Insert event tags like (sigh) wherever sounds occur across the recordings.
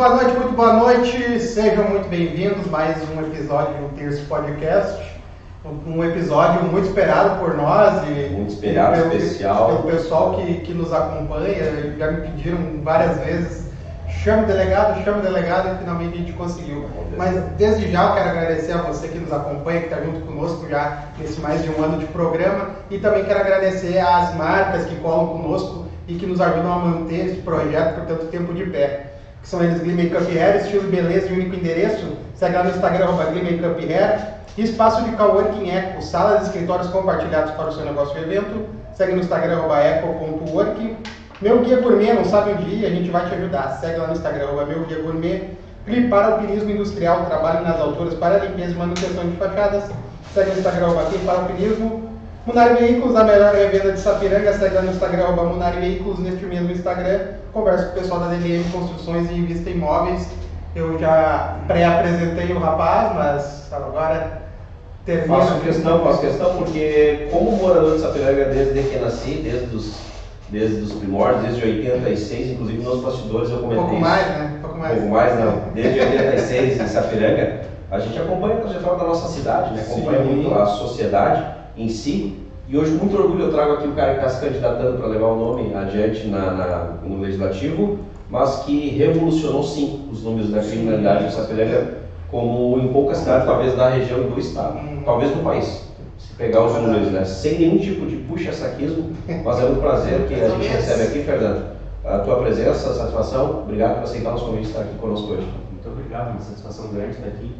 boa noite, muito boa noite. Sejam muito bem-vindos mais um episódio do Terço Podcast. Um episódio muito esperado por nós e muito esperado, pelo, especial. Pelo pessoal que, que nos acompanha. Já me pediram várias vezes chama o delegado, chama o delegado e finalmente a gente conseguiu. Mas desde já eu quero agradecer a você que nos acompanha, que está junto conosco já nesse mais de um ano de programa e também quero agradecer às marcas que colam conosco e que nos ajudam a manter esse projeto por tanto tempo de pé. Que são eles Glee Makeup Hair, estilo beleza e único endereço. Segue lá no Instagram, arroba Glee Makeup Hair. Espaço de Coworking Eco, salas e escritórios compartilhados para o seu negócio e evento. Segue no Instagram, eco.work. Meu Guia Gourmet, não sabe onde ir, a gente vai te ajudar. Segue lá no Instagram, Meu Guia Gourmet. Clipar Alpinismo Industrial, trabalho nas alturas para limpeza e manutenção de fachadas. Segue no Instagram, arroba Alpinismo. Munari Veículos, a melhor revenda de Sapiranga, segue lá no Instagram, Munari Veículos, neste mesmo Instagram. Converso com o pessoal da DLM Construções e Invista Imóveis. Eu já pré-apresentei o rapaz, mas agora termina. Faço questão, faço questão, porque como morador de Sapiranga desde que nasci, desde os desde os primórdios, desde 86, inclusive nos bastidores eu comentei. Um pouco mais, né? Um pouco mais. Um pouco mais, não. Desde 86 em Sapiranga, a gente acompanha a trajetória da nossa cidade, né? acompanha Sim. muito a sociedade em si. E hoje, muito orgulho, eu trago aqui o cara que está se candidatando para levar o nome adiante na, na, no Legislativo, mas que revolucionou sim os números da criminalidade em Sapiranga, como em poucas cidades, talvez da região do estado, uhum. talvez do país pegar os números, né? Sem nenhum tipo de puxa-saquismo, mas é um prazer que a gente recebe aqui, Fernando. A tua presença, a satisfação, obrigado por aceitar nosso convite e estar aqui conosco hoje. Muito obrigado, uma satisfação grande estar aqui.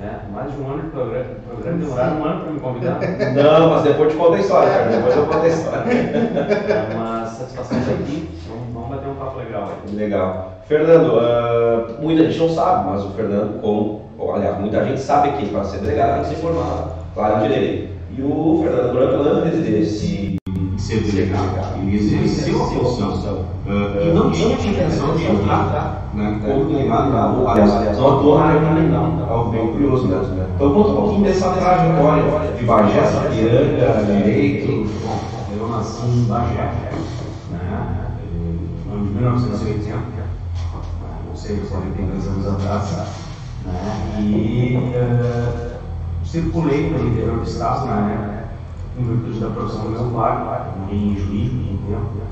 É, mais de um ano de programa, programa demoraram um ano para me convidar. (laughs) Não, mas depois te conta a história, cara. depois eu conto a história. É uma satisfação estar aqui, vamos, vamos bater um papo legal aí. Legal. Fernando, uh, muita gente não sabe, mas o Fernando, como, aliás, muita gente sabe que para ser delegado tem que se formar, claro, direito. E o Fernando Branco, antes desse ser delegado, ele exerceu a função uh, e não tinha intenção de entrar né, como delegado, aliás, não atuou na área criminal, algo bem curioso. Né? Então, conta um pouquinho dessa trajetória de Bagé, Sapiranga, Direito. Eu nasci em Bagé, né, no ano de 1980, não sei, você tem 10 anos atrás, né, e. Uh, circulei pelo interior do estado na época, em virtude da profissão do meu em Juiz, em tempo.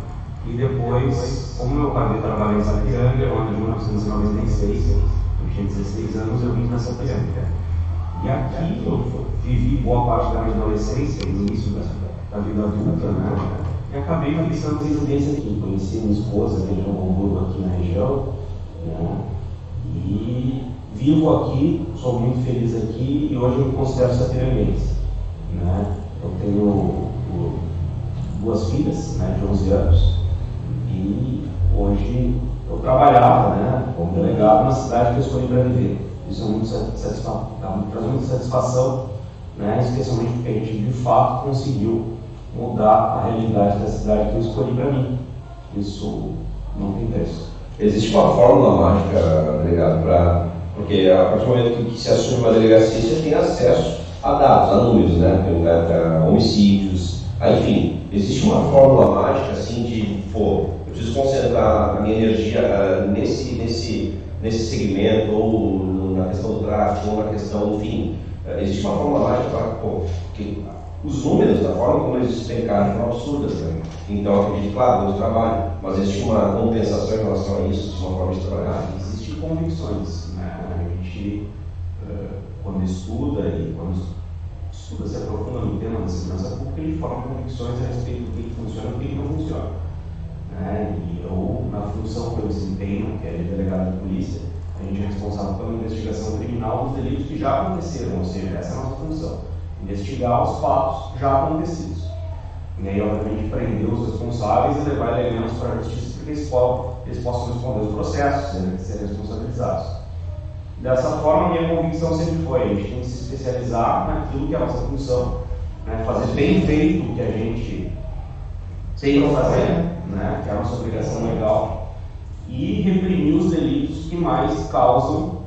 E depois, como meu pai veio trabalhar em Sapiranga, no ano de 1996, eu tinha 16 anos, eu vim para Sapiranga. E aqui eu vivi boa parte da minha adolescência, início da, da vida adulta, né? E acabei fixando residência aqui. Conheci minha esposa, que é de Hamburgo aqui na região, né? E vivo aqui, sou muito feliz aqui e hoje eu me considero sapiranguense. Né? Eu tenho duas filhas né, de 11 anos e hoje eu trabalhava né, como delegado na cidade que eu escolhi para viver. Isso é muito satisfação, traz muita satisfação, né, especialmente porque a gente de fato conseguiu mudar a realidade da cidade que eu escolhi para mim. Isso não tem preço. Existe uma fórmula mágica, delegado, para porque a partir do momento que se assume uma delegacia, você tem acesso a dados, a números, né? A homicídios, a, enfim. Existe uma fórmula mágica, assim, de, pô, eu preciso concentrar a minha energia uh, nesse, nesse, nesse segmento, ou na questão do tráfico, ou na questão, enfim. Uh, existe uma fórmula mágica para, pô, que os números, da forma como eles despencaram, são absurdas. Né? Então, acredito, claro, muito trabalho, mas existe uma compensação em relação a isso, uma forma de trabalhar. Existem convicções gente, uh, quando estuda e quando estuda, se aprofunda no tema da segurança pública, ele forma convicções a respeito do que funciona e do que não funciona. Né? E eu, na função que eu desempenho, que é de delegado de polícia, a gente é responsável pela investigação criminal dos delitos que já aconteceram, ou seja, essa é a nossa função. Investigar os fatos já acontecidos. E aí, obviamente, prender os responsáveis e levar elementos para a justiça para que eles, possam responder os processos, serem responsabilizados. Dessa forma, minha convicção sempre foi: a gente tem que se especializar naquilo que é a nossa função, né? fazer bem feito o que a gente tem que fazer, né? que é a nossa obrigação legal, e reprimir os delitos que mais causam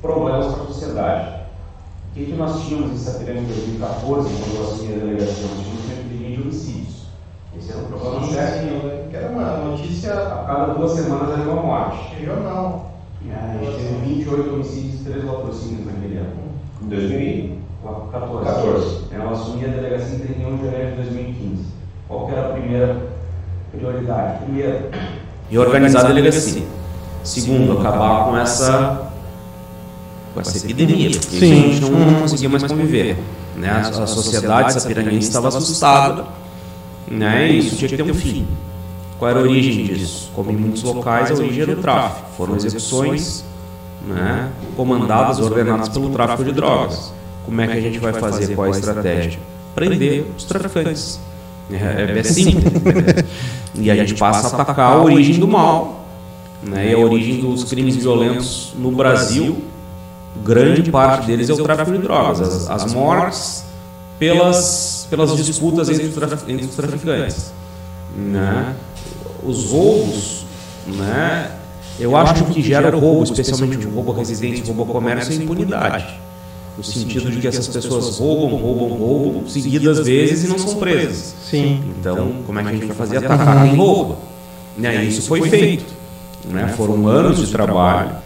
problemas para a sociedade. O que, que nós tínhamos em Sapiranga em 2014, quando eu assumi a delegação? Nós tínhamos uma epidemia de homicídios. Esse era um problema sério. Era uma notícia. A cada duas semanas era uma morte. Regional. É, a gente teve 28 homicídios e 3 latrocínios naquele ano. Em 2014. 14. Eu assumi a delegacia em 31 de janeiro de 2015. Qual que era a primeira prioridade? Primeiro, E organizar a delegacia. Segundo, acabar com essa, com essa epidemia, porque Sim. a gente não, não conseguia mais conviver. Né? A, a sociedade estava assustada né? e isso tinha que ter um fim. Qual era a origem disso? Como em muitos locais, a origem era o tráfico. Foram execuções né? comandadas, ordenadas pelo tráfico de drogas. Como é que a gente vai fazer? Qual a estratégia? Prender os traficantes. É, é simples. E a gente passa a atacar a origem do mal. Né? E a origem dos crimes violentos no Brasil, grande parte deles é o tráfico de drogas. As, as mortes pelas, pelas disputas entre os, entre os traficantes. Né? Os roubos, né? eu acho que o que gera o roubo, especialmente o roubo o roubo comércio, é a impunidade. No sentido de que essas pessoas roubam, roubam, roubam, seguidas vezes e não são presas. Sim. Então, como é que a gente vai fazer? Atacar quem rouba. Né? Isso foi feito. Né? Foram anos de trabalho.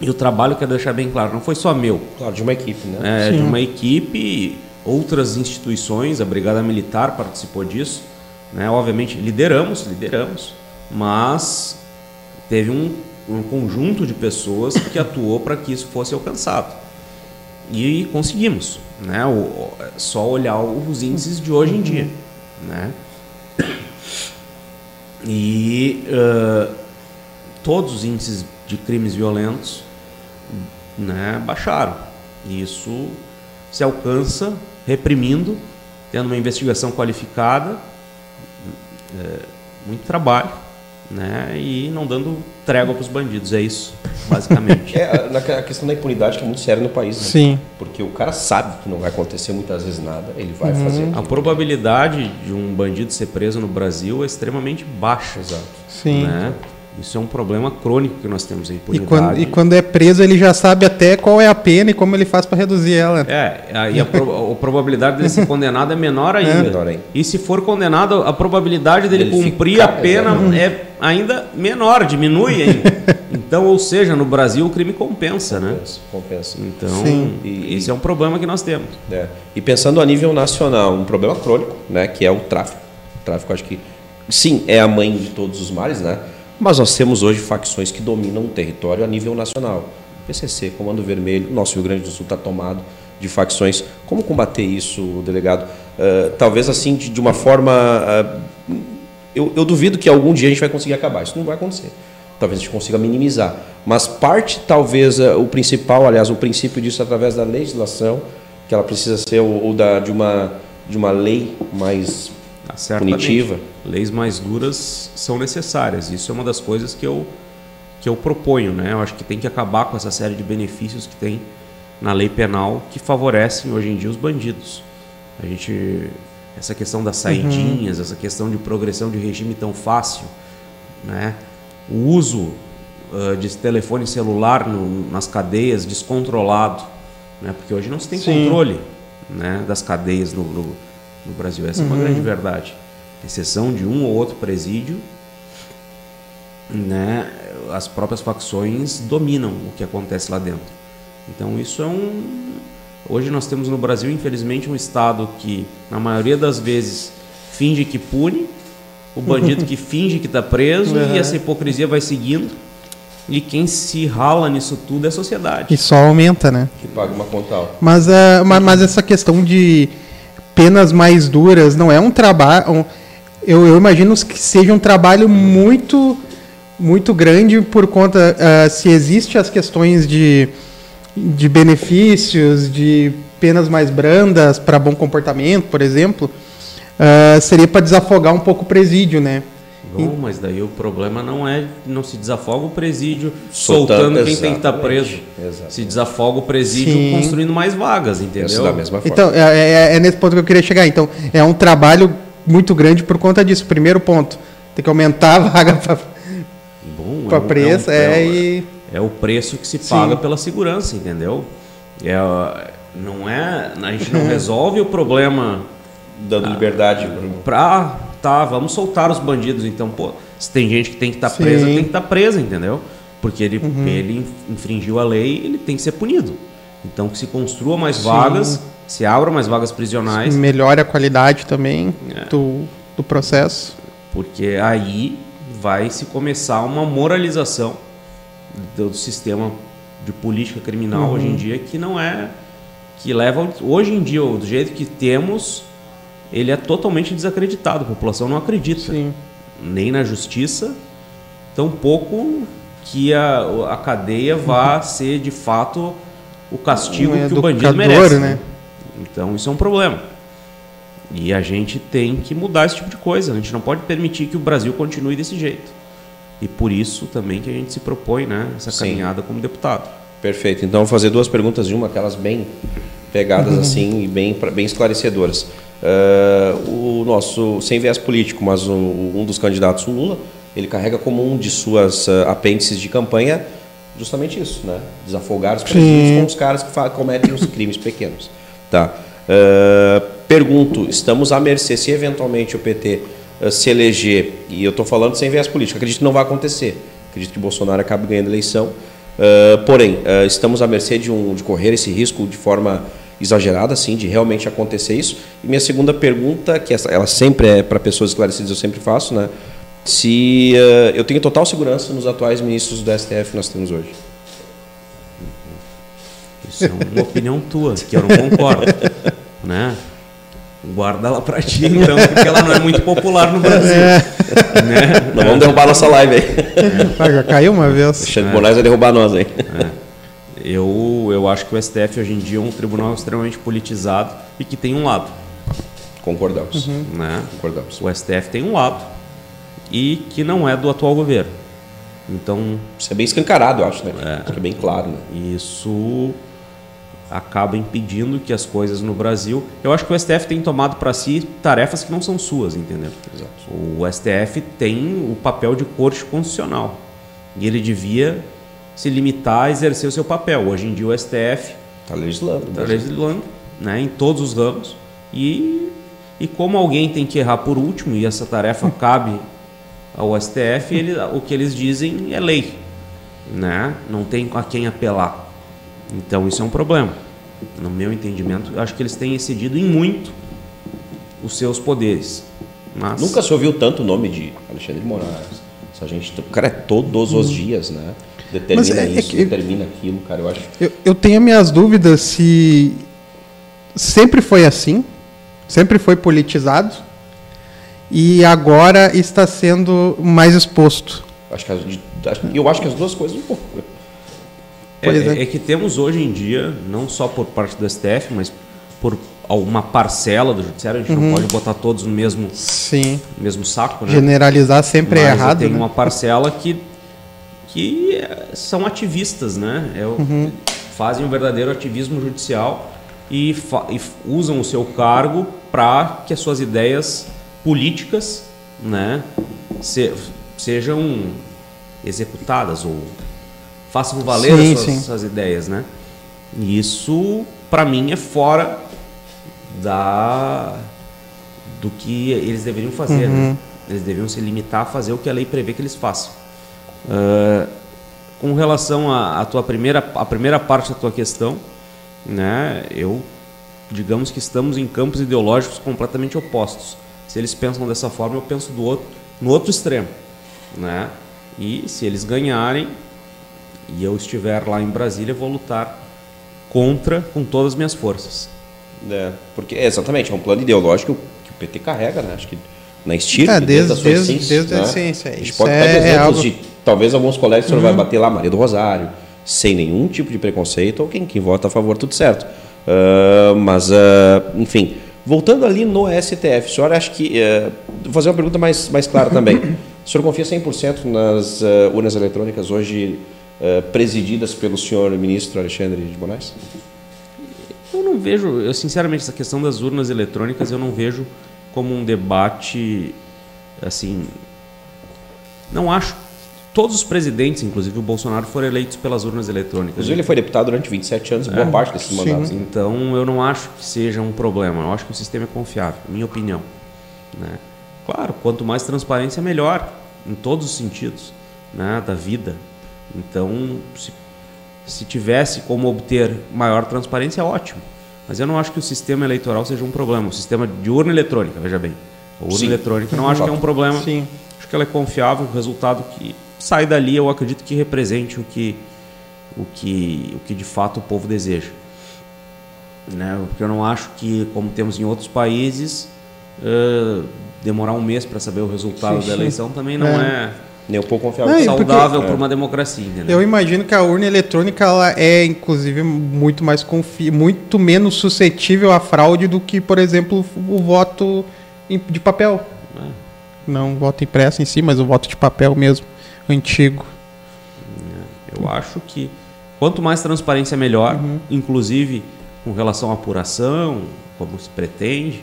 E o trabalho, quero deixar bem claro, não foi só meu. Claro, de uma equipe, né? É, de uma equipe, outras instituições, a Brigada Militar participou disso. Né? Obviamente, lideramos, lideramos, mas teve um, um conjunto de pessoas que (coughs) atuou para que isso fosse alcançado. E conseguimos. Né? O, só olhar os índices de hoje em dia. Né? E ãh, todos os índices de crimes violentos né, baixaram. E isso se alcança reprimindo, tendo uma investigação qualificada, é, muito trabalho, né, e não dando trégua para os bandidos. É isso, basicamente. (laughs) É, a- a questão da impunidade que é muito séria no país, né? Sim. Porque o cara sabe que não vai acontecer muitas vezes nada, ele vai fazer. A aquilo. probabilidade de um bandido ser preso no Brasil é extremamente baixa. Exato. Sim. Né? Isso é um problema crônico que nós temos, a E impunidade. quando, e quando é preso, ele já sabe até qual é a pena e como ele faz para reduzir ela. É, aí a, pro- a probabilidade dele ser (laughs) condenado é menor ainda. Menor ainda. E se for condenado, a probabilidade dele Dele cumprir ficar, a pena exatamente. é ainda menor, diminui ainda. (laughs) então, ou seja, no Brasil o crime compensa, né? Compensa, compensa. Então, Sim. E- esse é um problema que nós temos. É. E pensando a nível nacional, um problema crônico, né, que é o tráfico. O tráfico, acho que, sim, é a mãe de todos os males, né? Mas nós temos hoje facções que dominam o território a nível nacional. PCC, Comando Vermelho, nosso Rio Grande do Sul está tomado de facções. Como combater isso, delegado? Ah, talvez assim, de, de uma forma. ah, eu, eu duvido que algum dia a gente vai conseguir acabar. Isso não vai acontecer. Talvez a gente consiga minimizar. Mas parte, talvez, eh, o principal, aliás, o princípio disso é através da legislação, que ela precisa ser ou, ou da, de, uma, de uma lei mais Tá punitiva. Leis mais duras são necessárias. Isso é uma das coisas que eu, que eu proponho. Né? Eu acho que tem que acabar com essa série de benefícios que tem na lei penal que favorecem hoje em dia os bandidos. A gente essa questão das saidinhas, essa questão de progressão de regime tão fácil, né? O uso ah, de telefone celular no- nas cadeias descontrolado, né? Porque hoje não se tem Sim. controle, né? Das cadeias no, no, no Brasil. Essa é uma grande verdade. Exceção de um ou outro presídio, né? As próprias facções dominam o que acontece lá dentro. Então isso é um Hoje nós temos no Brasil, infelizmente, um Estado que, na maioria das vezes, finge que pune, o bandido que (laughs) finge que está preso Uhum. e essa hipocrisia vai seguindo. E quem se rala nisso tudo é a sociedade. E só aumenta, né? Que paga uma conta alta. Mas, é, ma- mas essa questão de penas mais duras não é um trabalho. Eu, eu imagino que seja um trabalho muito, muito grande por conta ah, se existe as questões de, de benefícios, de penas mais brandas para bom comportamento, por exemplo, ah, seria para desafogar um pouco o presídio, né? Bom, mas daí o problema não é não se desafoga o presídio Soltando, soltando, quem tem que estar exatamente, preso. exatamente. Se desafoga o presídio Sim. construindo mais vagas, entendeu? da mesma forma. Então, é, é- é nesse ponto que eu queria chegar. Então, é um trabalho muito grande por conta disso. Primeiro ponto, tem que aumentar a vaga para Bom, para é preço, é, um- é, é um- e É o preço que se Sim. paga pela segurança, entendeu? É, não é, a gente não (laughs) resolve o problema Dando liberdade. pra tá, vamos soltar os bandidos, então, pô, se tem gente que tem que estar Sim. presa, tem que estar presa, entendeu? Porque ele, ele infringiu a lei, ele tem que ser punido. Então que se construa mais vagas, se abra mais vagas prisionais, Melhora a qualidade também É. do, do processo. porque aí vai se começar uma moralização do sistema de política criminal hoje em dia que não é que leva hoje em dia do jeito que temos ele é totalmente desacreditado a população não acredita Sim. nem na justiça tampouco que a, a cadeia vá ser de fato o castigo Um que o bandido merece né? então isso é um problema e a gente tem que mudar esse tipo de coisa. A gente não pode permitir que o Brasil continue desse jeito. E por isso também que a gente se propõe, né, essa Sim. caminhada como deputado. Perfeito. Então, vou fazer duas perguntas de uma, aquelas bem pegadas assim e bem, bem esclarecedoras. Ah, o nosso, sem viés político, mas o- um dos candidatos, o Lula, ele carrega como um de suas ah, apêndices de campanha justamente isso, né? Desafogar os presídios com os caras que cometem os crimes pequenos. Tá. Ah, pergunto, estamos à mercê, se eventualmente o PT se eleger, e eu estou falando sem viés político, acredito que não vai acontecer. Acredito que Bolsonaro acabe ganhando a eleição. Porém, estamos à mercê de, um, de correr esse risco de forma exagerada, assim, de realmente acontecer isso. E minha segunda pergunta, que essa, ela sempre é para pessoas esclarecidas, eu sempre faço, né? Se ah, eu tenho total segurança nos atuais ministros do STF que nós temos hoje. Isso é uma opinião tua, que eu não concordo, né? Guarda ela pra ti, então, porque ela não é muito popular no Brasil. Né? Não vamos derrubar nossa live aí. Já caiu uma vez. Alexandre Moraes vai derrubar nós aí. Eu, eu acho que o STF hoje em dia é um tribunal extremamente politizado e que tem um lado. Concordamos. Né? Concordamos. O STF tem um lado e que não é do atual governo. Então, Isso é bem escancarado, eu acho, né? É bem claro, né? isso acaba impedindo que as coisas no Brasil. Eu acho que o STF tem tomado para si tarefas que não são suas, entendeu? Exato. O STF tem o papel de corte constitucional e ele devia se limitar a exercer o seu papel. Hoje em dia o STF Tá legislando. está legislando né, em todos os ramos e, e como alguém tem que errar por último e essa tarefa (laughs) cabe ao STF, ele, o que eles dizem é lei, né? não tem a quem apelar. Então isso é um problema. No meu entendimento, acho que eles têm excedido em muito os seus poderes. Mas, Nunca se ouviu tanto o nome de Alexandre de Moraes. Essa gente, o cara é todos os dias, né? Determina Mas é- é isso, que- determina aquilo, cara. Eu acho. Eu, eu tenho minhas dúvidas se sempre foi assim, sempre foi politizado e agora está sendo mais exposto. acho que as- eu acho que as duas coisas um pouco. É, Pois é- é. é que temos hoje em dia, não só por parte do STF, mas por uma parcela do judiciário, a gente Uhum. não pode botar todos no mesmo, Sim. mesmo saco, né? Generalizar sempre é Mas errado. Tem né? uma parcela que, que é, são ativistas, né? É o- Uhum. Fazem um verdadeiro ativismo judicial e, e usam o seu cargo para que as suas ideias políticas, né, se- sejam executadas ou façam valer Sim, as suas, sim. suas ideias, né? E isso, para mim, é fora da do que eles deveriam fazer. Né? Eles deveriam se limitar a fazer o que a lei prevê que eles façam. Ah, com relação à tua primeira, a primeira parte da tua questão, né, eu digamos que estamos em campos ideológicos completamente opostos. Se eles pensam dessa forma, eu penso do outro, no outro extremo, né? E se eles ganharem e eu estiver lá em Brasília, eu vou lutar contra com todas as minhas forças. É, porque é, exatamente, é um plano ideológico que o PT carrega, né? Acho que na estirpe, É, desde- a sua desde- essência. desde a né? essência, A gente isso pode é- dar é exemplos algo- Uhum. de talvez alguns colegas o senhor vai bater lá, Maria do Rosário, sem nenhum tipo de preconceito, ou quem, quem vota a favor, tudo certo. Ah, mas, ah, enfim, voltando ali no STF, o senhor acha que. ah, vou fazer uma pergunta mais, mais clara também. (coughs) O senhor confia 100% nas ah, urnas eletrônicas hoje presididas pelo senhor ministro Alexandre de Moraes? Eu não vejo, eu sinceramente, essa questão das urnas eletrônicas eu não vejo como um debate assim. Não acho. Todos os presidentes, inclusive o Bolsonaro, foram eleitos pelas urnas eletrônicas. Inclusive, ele foi deputado durante 27 anos, boa parte desses mandatos. Então eu não acho que seja um problema. Eu acho que o sistema é confiável, minha opinião. Né? Claro, quanto mais transparência, melhor, em todos os sentidos né? da vida. Então, se, se tivesse como obter maior transparência, ótimo. Mas eu não acho que o sistema eleitoral seja um problema. O sistema de urna eletrônica, veja bem. A urna Sim. eletrônica não acho que é um problema. Sim. Acho que ela é confiável, o resultado que sai dali eu acredito que represente o que, o que, o que de fato o povo deseja. Né? Porque eu não acho que, como temos em outros países, eh, demorar um mês para saber o resultado Sim, da eleição também não É. é, Nem um pouco confiável. Não, e saudável É. para uma democracia. Entendeu? Eu imagino que a urna eletrônica ela é, inclusive, muito mais confi muito menos suscetível à fraude do que, por exemplo, o voto de papel. Não o voto impresso em si, mas o voto de papel mesmo, antigo. Eu acho que quanto mais transparência melhor, Uhum. inclusive com relação à apuração, como se pretende,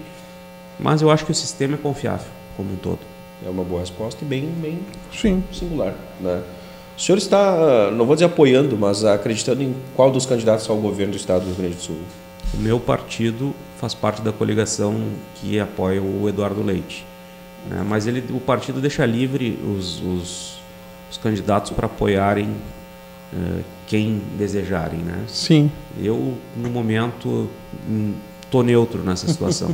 mas eu acho que o sistema é confiável como um todo. É uma boa resposta e bem, bem Sim. singular. Né? O senhor está, não vou dizer apoiando, mas acreditando em qual dos candidatos ao governo do estado do Rio Grande do Sul? O meu partido faz parte da coligação que apoia o Eduardo Leite. né? Mas ele, o partido deixa livre os, os, os candidatos para apoiarem eh, quem desejarem. Né? Sim. Eu, no momento, estou neutro nessa situação.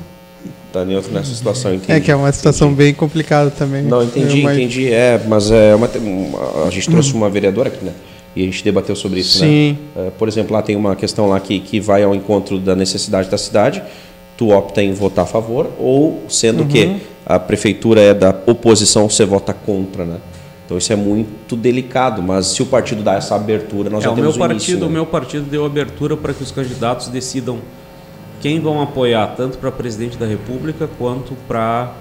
Está (laughs) neutro nessa situação, entendi. É que é uma situação bem complicada também. Não, entendi, Eu imagino. entendi. É, mas é uma, uma- a gente trouxe uma vereadora aqui, né? E a gente debateu sobre isso, Sim. né? É, por exemplo, lá tem uma questão lá que, que vai ao encontro da necessidade da cidade. Tu opta em votar a favor, ou sendo Uhum. que a prefeitura é da oposição, você vota contra, né? Então isso é muito delicado, mas se o partido dá essa abertura, nós É, já o meu temos o partido, início, né? o meu partido deu abertura para que os candidatos decidam quem vão apoiar, tanto para presidente da República quanto para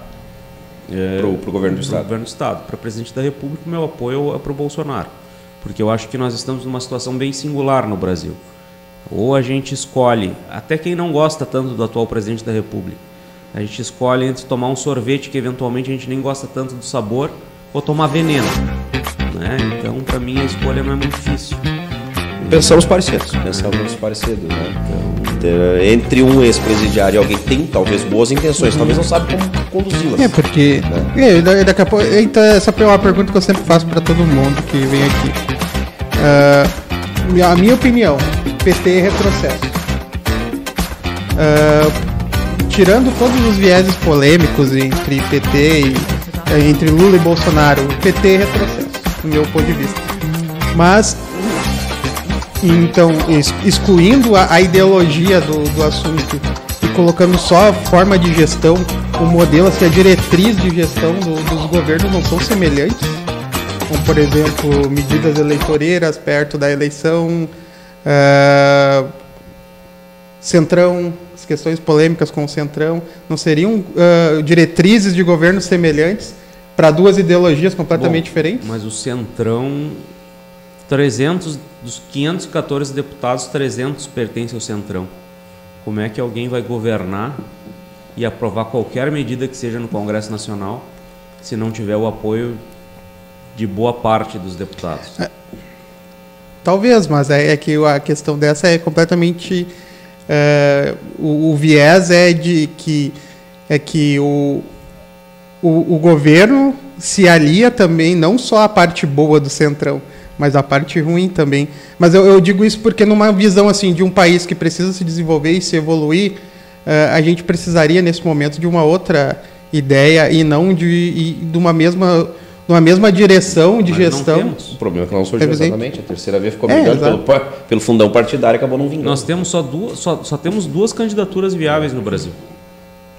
Pro, pro governo do estado. governo do estado. Para presidente da República, o meu apoio é para o Bolsonaro, porque eu acho que nós estamos numa situação bem singular no Brasil. Ou a gente escolhe, até quem não gosta tanto do atual presidente da República, a gente escolhe entre tomar um sorvete que eventualmente a gente nem gosta tanto do sabor, ou tomar veneno. Né? Então, para mim, a escolha não é muito difícil. Pensamos parecidos, pensamos parecidos, né? Então, entre um ex-presidiário e alguém que tem talvez boas intenções, talvez não sabe como conduzi-las. É, porque. É, da- daqui a pouco. Então, essa é uma pergunta que eu sempre faço para todo mundo que vem aqui. Ah, a minha opinião, PT é retrocesso. Ah, tirando todos os vieses polêmicos entre PT e. entre Lula e Bolsonaro, PT é retrocesso, do meu ponto de vista. Mas então, ex- excluindo a, a ideologia do, do assunto e colocando só a forma de gestão, o modelo, assim, a diretriz de gestão do- dos governos não são semelhantes. Como, por exemplo, medidas eleitoreiras perto da eleição, ah, centrão, as questões polêmicas com o centrão, não seriam ah, diretrizes de governo semelhantes para duas ideologias completamente Bom, diferentes? Mas o Centrão, 300 dos 514 deputados, 300 pertencem ao Centrão. Como é que alguém vai governar e aprovar qualquer medida que seja no Congresso Nacional se não tiver o apoio de boa parte dos deputados? Talvez, mas é, é que a questão dessa é completamente. é, o, o viés é de que é que o, o, o governo se alia também, não só a parte boa do centrão, mas a parte ruim também. Mas eu, eu digo isso porque numa visão assim de um país que precisa se desenvolver e se evoluir, é, a gente precisaria nesse momento de uma outra ideia e não de, e de uma mesma de uma mesma direção de Mas não gestão. temos. O problema é que não surgiu Evidente. exatamente. A terceira vez ficou É, pelo, pelo fundão partidário e acabou não vingando. Nós temos só duas, só, só temos duas candidaturas viáveis no Brasil.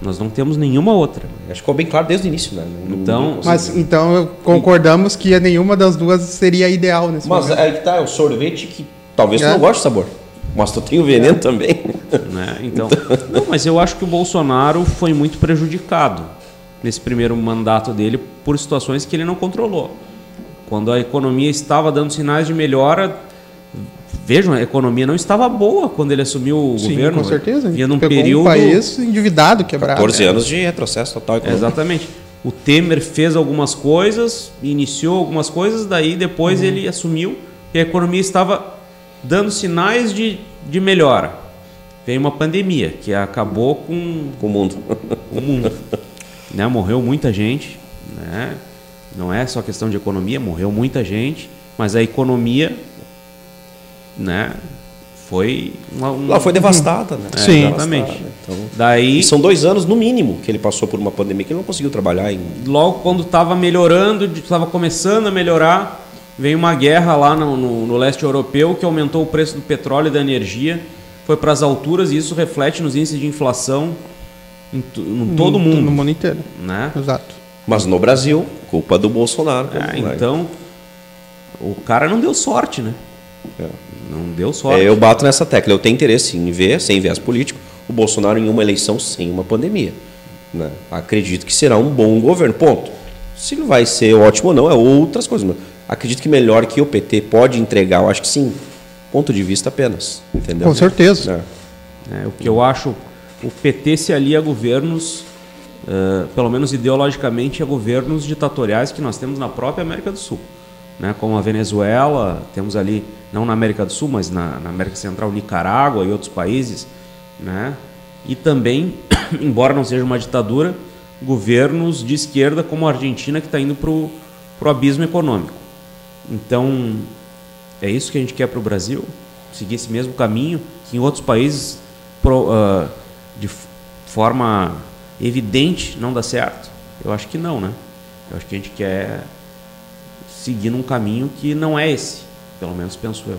Nós não temos nenhuma outra. Acho que ficou bem claro desde o início, né? Não- Então- não- Mas então concordamos que nenhuma das duas seria ideal nesse Mas momento. aí que tá, é o sorvete que talvez tu É. não goste do sabor. Mas tu tem o veneno também. né? Então, (laughs) não, mas eu acho que o Bolsonaro foi muito prejudicado nesse primeiro mandato dele por situações que ele não controlou. Quando a economia estava dando sinais de melhora, vejam, a economia não estava boa quando ele assumiu o Sim, governo. com certeza. Vinha num Pegou período um país endividado, quebrado. 14 anos de retrocesso total econômico. Exatamente. O Temer fez algumas coisas, iniciou algumas coisas, daí depois Uhum. ele assumiu e a economia estava dando sinais de, de melhora. Veio uma pandemia que acabou com Com o mundo. o mundo. né? Morreu muita gente. Né? Não é só questão de economia, morreu muita gente. Mas a economia, né, foi uma, um- Lá foi devastada, né? É, Sim. exatamente. Então, Daí, e são dois anos, no mínimo, que ele passou por uma pandemia que ele não conseguiu trabalhar em. logo quando estava melhorando, estava começando a melhorar, veio uma guerra lá no, no- no leste europeu que aumentou o preço do petróleo e da energia, foi para as alturas e isso reflete nos índices de inflação em, em todo o No mundo, mundo inteiro. né? Exato. Mas no Brasil, culpa do Bolsonaro. É, então, o cara não deu sorte, né? É. Não deu sorte. É, eu bato nessa tecla. Eu tenho interesse em ver, sem viés político, o Bolsonaro em uma eleição sem uma pandemia. né? Acredito que será um bom governo. Ponto. Se vai ser ótimo ou não, é outras coisas. mas acredito que melhor que o PT pode entregar, eu acho que sim. Ponto de vista apenas. Entendeu? Com certeza. É. É, o que eu acho, o PT se alia a governos, eh, pelo menos ideologicamente, a governos ditatoriais que nós temos na própria América do Sul. Né? Como a Venezuela, temos ali, não na América do Sul, mas na, na América Central, Nicarágua e outros países. Né? E também, (coughs) embora não seja uma ditadura, governos de esquerda como a Argentina que está indo para o abismo econômico. Então, é isso que a gente quer para o Brasil? Seguir esse mesmo caminho que em outros países pro- ah, de forma evidente não dá certo? Eu acho que não, né? Eu acho que a gente quer seguir num caminho que não é esse, pelo menos penso eu.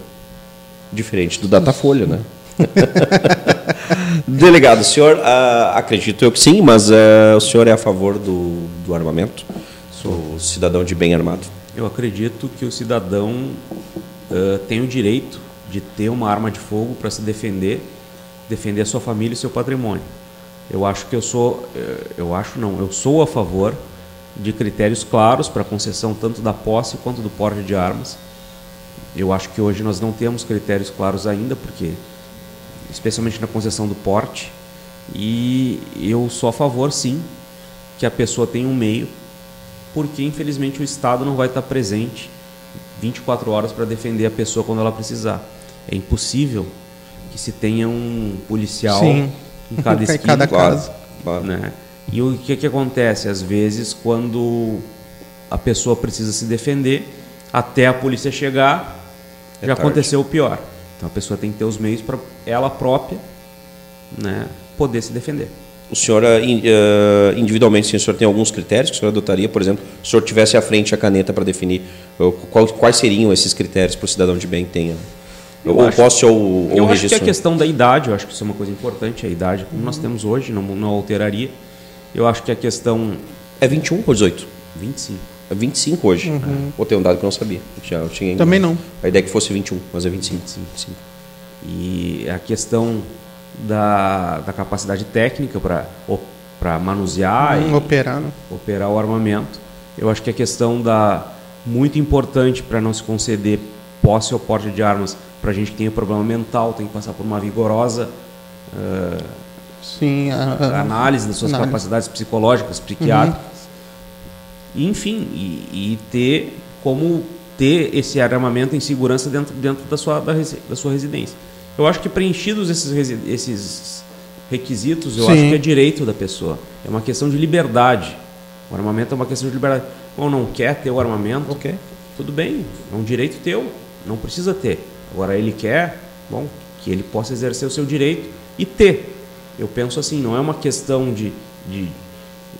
Diferente do Datafolha, né? (laughs) Delegado, o senhor, ah, acredito eu que sim, mas ah, o senhor é a favor do, do armamento? Sou cidadão de bem armado. Eu acredito que o cidadão ah, tem o direito de ter uma arma de fogo para se defender, defender a sua família e seu patrimônio. Eu acho que eu sou, eh, eu acho não, eu sou a favor de critérios claros para concessão tanto da posse quanto do porte de armas. Eu acho que hoje nós não temos critérios claros ainda, porque especialmente na concessão do porte, e eu sou a favor sim que a pessoa tenha um meio porque infelizmente o Estado não vai estar presente 24 horas para defender a pessoa quando ela precisar. É impossível que se tenha um policial Sim. em cada (laughs) Em esquina. cada casa. Né? E o que, que acontece? Às vezes, quando a pessoa precisa se defender, até a polícia chegar, É já tarde. aconteceu o pior. Então a pessoa tem que ter os meios para ela própria né, poder se defender. O senhor, in- ah, individualmente, o senhor tem alguns critérios que o senhor adotaria? Por exemplo, se o senhor tivesse à frente a caneta para definir qual- quais seriam esses critérios para o cidadão de bem tenha? Eu ou acho- posse ou, ou eu acho que registro? a questão da idade, eu acho que isso é uma coisa importante, a idade, como nós temos hoje, não, não alteraria. Eu acho que a questão É 21 ou 18? 25. É 25 hoje. Ou tem um dado que eu não sabia. Eu tinha, eu tinha Também não. A ideia é que fosse 21, mas é 25. 25. E a questão da, da capacidade técnica para manusear Hum, e operar, né? operar o armamento. Eu acho que a questão da muito importante para não se conceder posse ou porte de armas para a gente que tem problema mental, tem que passar por uma vigorosa eh, Sim. a- a- análise das suas análise. capacidades psicológicas, psiquiátricas. E, enfim, e, e ter como ter esse armamento em segurança dentro, dentro da, sua, da, da sua residência. Eu acho que preenchidos esses, esses requisitos, eu Sim. acho que é direito da pessoa. É uma questão de liberdade. O armamento é uma questão de liberdade. Ou não quer ter o armamento, Ok. tudo bem, é um direito teu, não precisa ter. Agora ele quer, bom, que ele possa exercer o seu direito e ter. Eu penso assim, não é uma questão de, de,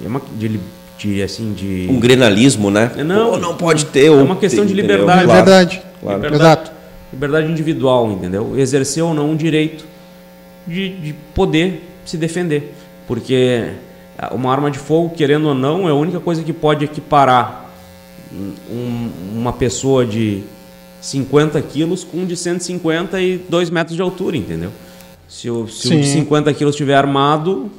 é uma, de, de, assim de Um grenalismo, né? Não. Ou não pode ter. É uma questão tem, de entendeu? liberdade. É Claro. verdade. Claro. Liberdade. Exato. liberdade individual, entendeu? Exercer ou não um direito de, de poder se defender, porque uma arma de fogo, querendo ou não, é a única coisa que pode equiparar um- uma pessoa de 50 quilos com um de 150 e 2 metros de altura, entendeu? Se o, se o de Sim. 50 quilos estiver armado,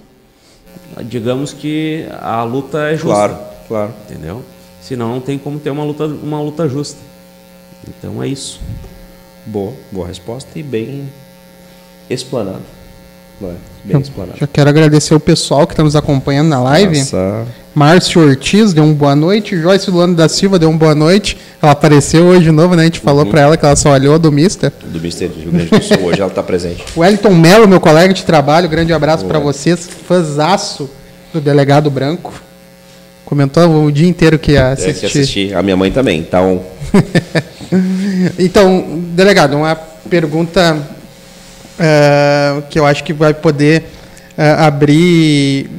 digamos que a luta é justa, Claro, claro. entendeu? Senão não tem como ter uma luta, uma luta justa. Então é isso. Boa, boa resposta e bem explanado. Não é? Bem explanado. Já quero agradecer o pessoal que está nos acompanhando na live. Nossa, Márcio Ortiz deu um boa noite. Joyce Luano da Silva deu um boa noite. Ela apareceu hoje de novo, né? A gente falou pra ela que ela só olhou do Mister. do Ministério do Rio Grande do Sul, hoje ela está presente. (laughs) Wellington Mello, meu colega de trabalho, grande abraço pra vocês. Fãzaço do Delegado Branco. Comentou o dia inteiro que ia É, que assistir. assistir. A minha mãe também. Então, (laughs) então, delegado, uma pergunta uh, que eu acho que vai poder uh, abrir,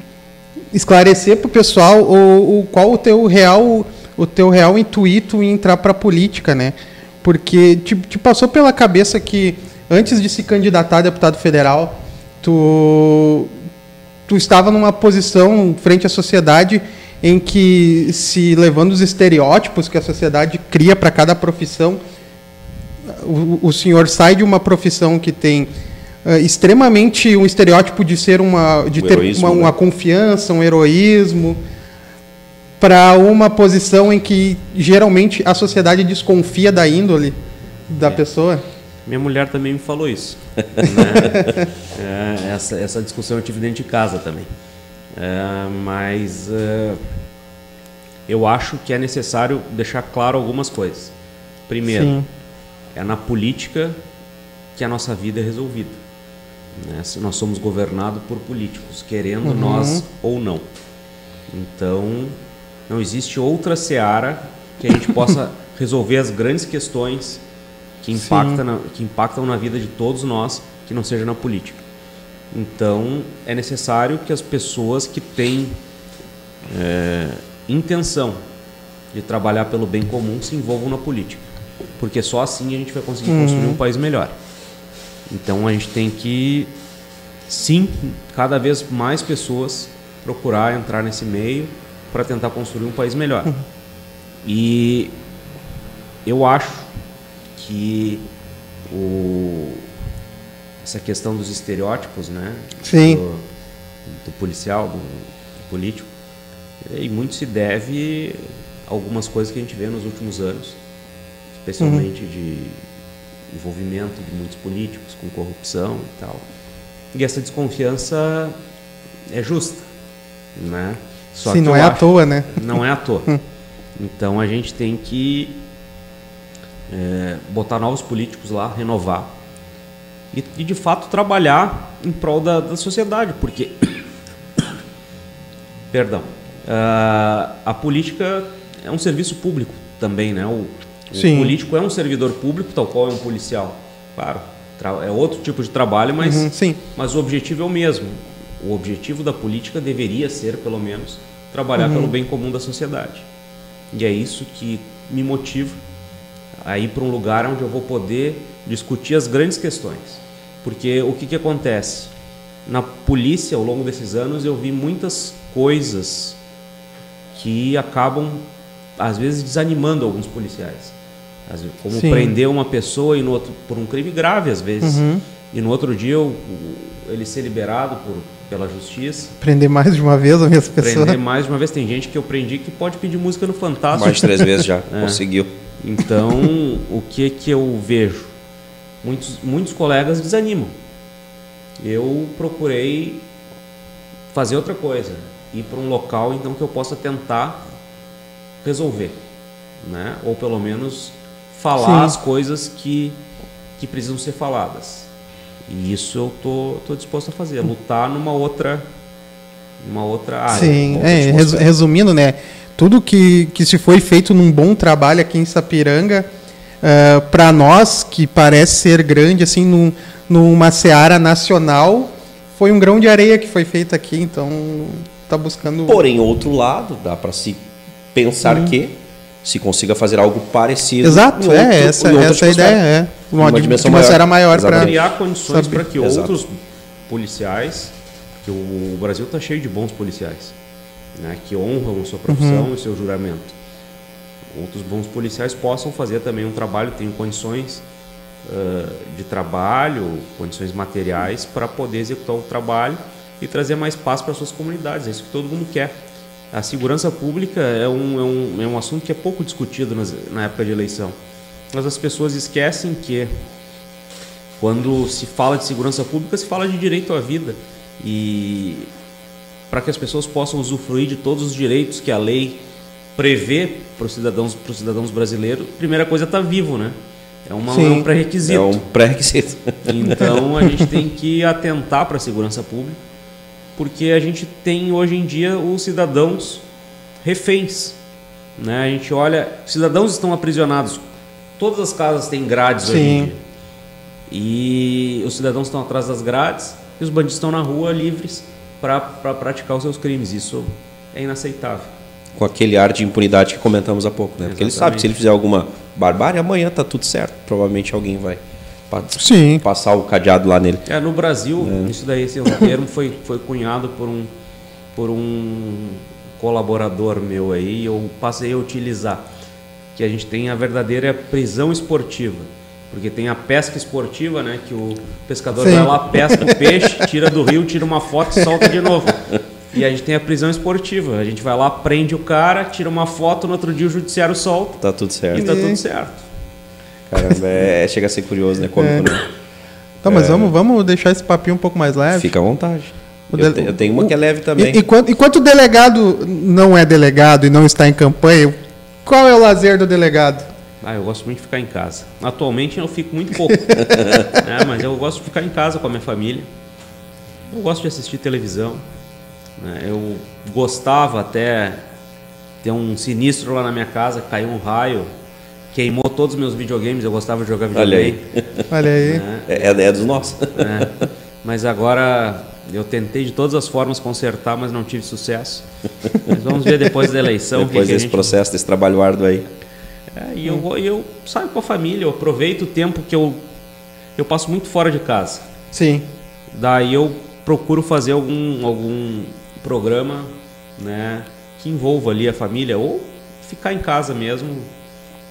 esclarecer para o pessoal o, o, qual o teu real o teu real intuito em entrar para a política, né? Porque te, te, passou pela cabeça que antes de se candidatar a deputado federal, tu tu estava numa posição frente à sociedade em que se levando os estereótipos que a sociedade cria para cada profissão, o, o, senhor sai de uma profissão que tem uh, extremamente um estereótipo de ser uma de ter heroísmo, uma, uma né? confiança, um heroísmo, para uma posição em que geralmente a sociedade desconfia da índole da é. pessoa. Minha mulher também me falou isso. (laughs) né? é, essa, essa discussão eu tive dentro de casa também. É, mas é, eu acho que é necessário deixar claro algumas coisas. Primeiro, Sim. É na política que a nossa vida é resolvida. Né? Nós somos governados por políticos, querendo uhum. nós ou não. Então, não existe outra seara que a gente possa (laughs) resolver as grandes questões que, impacta na, que impactam na vida de todos nós, que não seja na política. Então, é necessário que as pessoas que têm é, intenção de trabalhar pelo bem comum se envolvam na política, porque só assim a gente vai conseguir uhum. construir um país melhor. Então, a gente tem que, sim, cada vez mais pessoas procurar entrar nesse meio para tentar construir um país melhor. Uhum. E eu acho que o, essa questão dos estereótipos, né? Sim. Do, do policial, do, do, político, e muito se deve a algumas coisas que a gente vê nos últimos anos, especialmente uhum. de envolvimento de muitos políticos com corrupção e tal. E essa desconfiança é justa, né? Só Sim, não é à toa, né? Não é à toa. (laughs) Hum. Então a gente tem que é, botar novos políticos lá, renovar e, e, de fato trabalhar em prol da, da sociedade, porque (coughs) perdão, uh, a política é um serviço público também, né? O, o político é um servidor público, tal qual é um policial, claro, é outro tipo de trabalho, mas, uhum, mas o objetivo é o mesmo. O objetivo da política deveria ser, pelo menos, trabalhar uhum. pelo bem comum da sociedade. E é isso que me motiva a ir para um lugar onde eu vou poder discutir as grandes questões. Porque o que, que acontece? Na polícia, ao longo desses anos, eu vi muitas coisas que acabam, às vezes, desanimando alguns policiais. Como Sim. prender uma pessoa e no outro, por um crime grave, às vezes. Uhum. E no outro dia eu, ele ser liberado por, pela justiça. Prender mais de uma vez a mesma pessoa. Prender mais de uma vez. Tem gente que eu prendi que pode pedir música no Fantástico. Mais de três vezes já, (laughs) é. conseguiu. Então, o que que eu vejo? Muitos, muitos colegas desanimam. Eu procurei fazer outra coisa, ir para um local então que eu possa tentar resolver, né? Ou pelo menos falar Sim. as coisas que que precisam ser faladas. E isso eu tô, tô disposto a fazer, lutar numa outra uma outra área. Sim, é, resumindo, né? tudo que, que se foi feito num bom trabalho aqui em Sapiranga, uh, eh, para nós, que parece ser grande, assim, num, numa seara nacional, foi um grão de areia que foi feito aqui, então está buscando... Porém, outro lado, dá para se pensar hum. que se consiga fazer algo parecido. Exato, é, outro, essa, essa é a ideia, é. Uma, uma dimensão maior, maior para criar condições para que Exato. outros policiais, que o Brasil está cheio de bons policiais, né, que honram a sua profissão uhum. e seu juramento. Outros bons policiais possam fazer também um trabalho, tenham condições uh, de trabalho, condições materiais para poder executar o trabalho e trazer mais paz para suas comunidades. É isso que todo mundo quer. A segurança pública é um, é um, é um assunto que é pouco discutido nas, na época de eleição. Mas as pessoas esquecem que quando se fala de segurança pública, se fala de direito à vida. E para que as pessoas possam usufruir de todos os direitos que a lei prevê para os cidadãos, para os cidadãos brasileiros, a primeira coisa é estar tá vivo, né? É, uma, é um pré-requisito. É um pré-requisito. Então a gente (laughs) tem que atentar para a segurança pública, porque a gente tem hoje em dia os cidadãos reféns Né? A gente olha, cidadãos estão aprisionados. Todas as casas têm grades hoje em Sim. dia. E os cidadãos estão atrás das grades e os bandidos estão na rua livres para praticar os seus crimes. Isso é inaceitável. Com aquele ar de impunidade que comentamos há pouco, né? Porque ele sabe que se ele fizer alguma barbárie, amanhã tá tudo certo. Provavelmente alguém vai pa- Sim. passar o cadeado lá nele. É, no Brasil, isso daí, esse termo foi, foi cunhado por um, por um colaborador meu aí, e eu passei a utilizar. Que a gente tem a verdadeira prisão esportiva. Porque tem a pesca esportiva, né? Que o pescador Sim. vai lá, pesca o peixe, tira do rio, tira uma foto e solta de novo. E a gente tem a prisão esportiva. A gente vai lá, prende o cara, tira uma foto, no outro dia o judiciário solta Tá tudo e certo. tá tudo certo. Caramba, é, chega a ser curioso, né? Cômico, né? Tá, mas vamos, vamos deixar esse papinho um pouco mais leve. Fica à vontade. Eu, dele- te- eu tenho uma que é leve também. E- Enquanto, enquanto o delegado não é delegado e não está em campanha, qual é o lazer do delegado? Ah, eu gosto muito de ficar em casa. Atualmente eu fico muito pouco, né? (laughs) mas eu gosto de ficar em casa com a minha família. Eu gosto de assistir televisão. né? Eu gostava até ter um sinistro lá na minha casa, caiu um raio, queimou todos os meus videogames. Eu gostava de jogar Olha videogame. aí. Olha aí. né? É, é, é dos nossos. né? Mas agora eu tentei de todas as formas consertar, mas não tive sucesso. Mas vamos ver depois da eleição. o que Depois que a desse gente processo, desse trabalho árduo aí. É, e eu, vou- e eu saio com a família, eu aproveito o tempo que eu, eu passo muito fora de casa. Sim. Daí eu procuro fazer algum, algum programa né, que envolva ali a família ou ficar em casa mesmo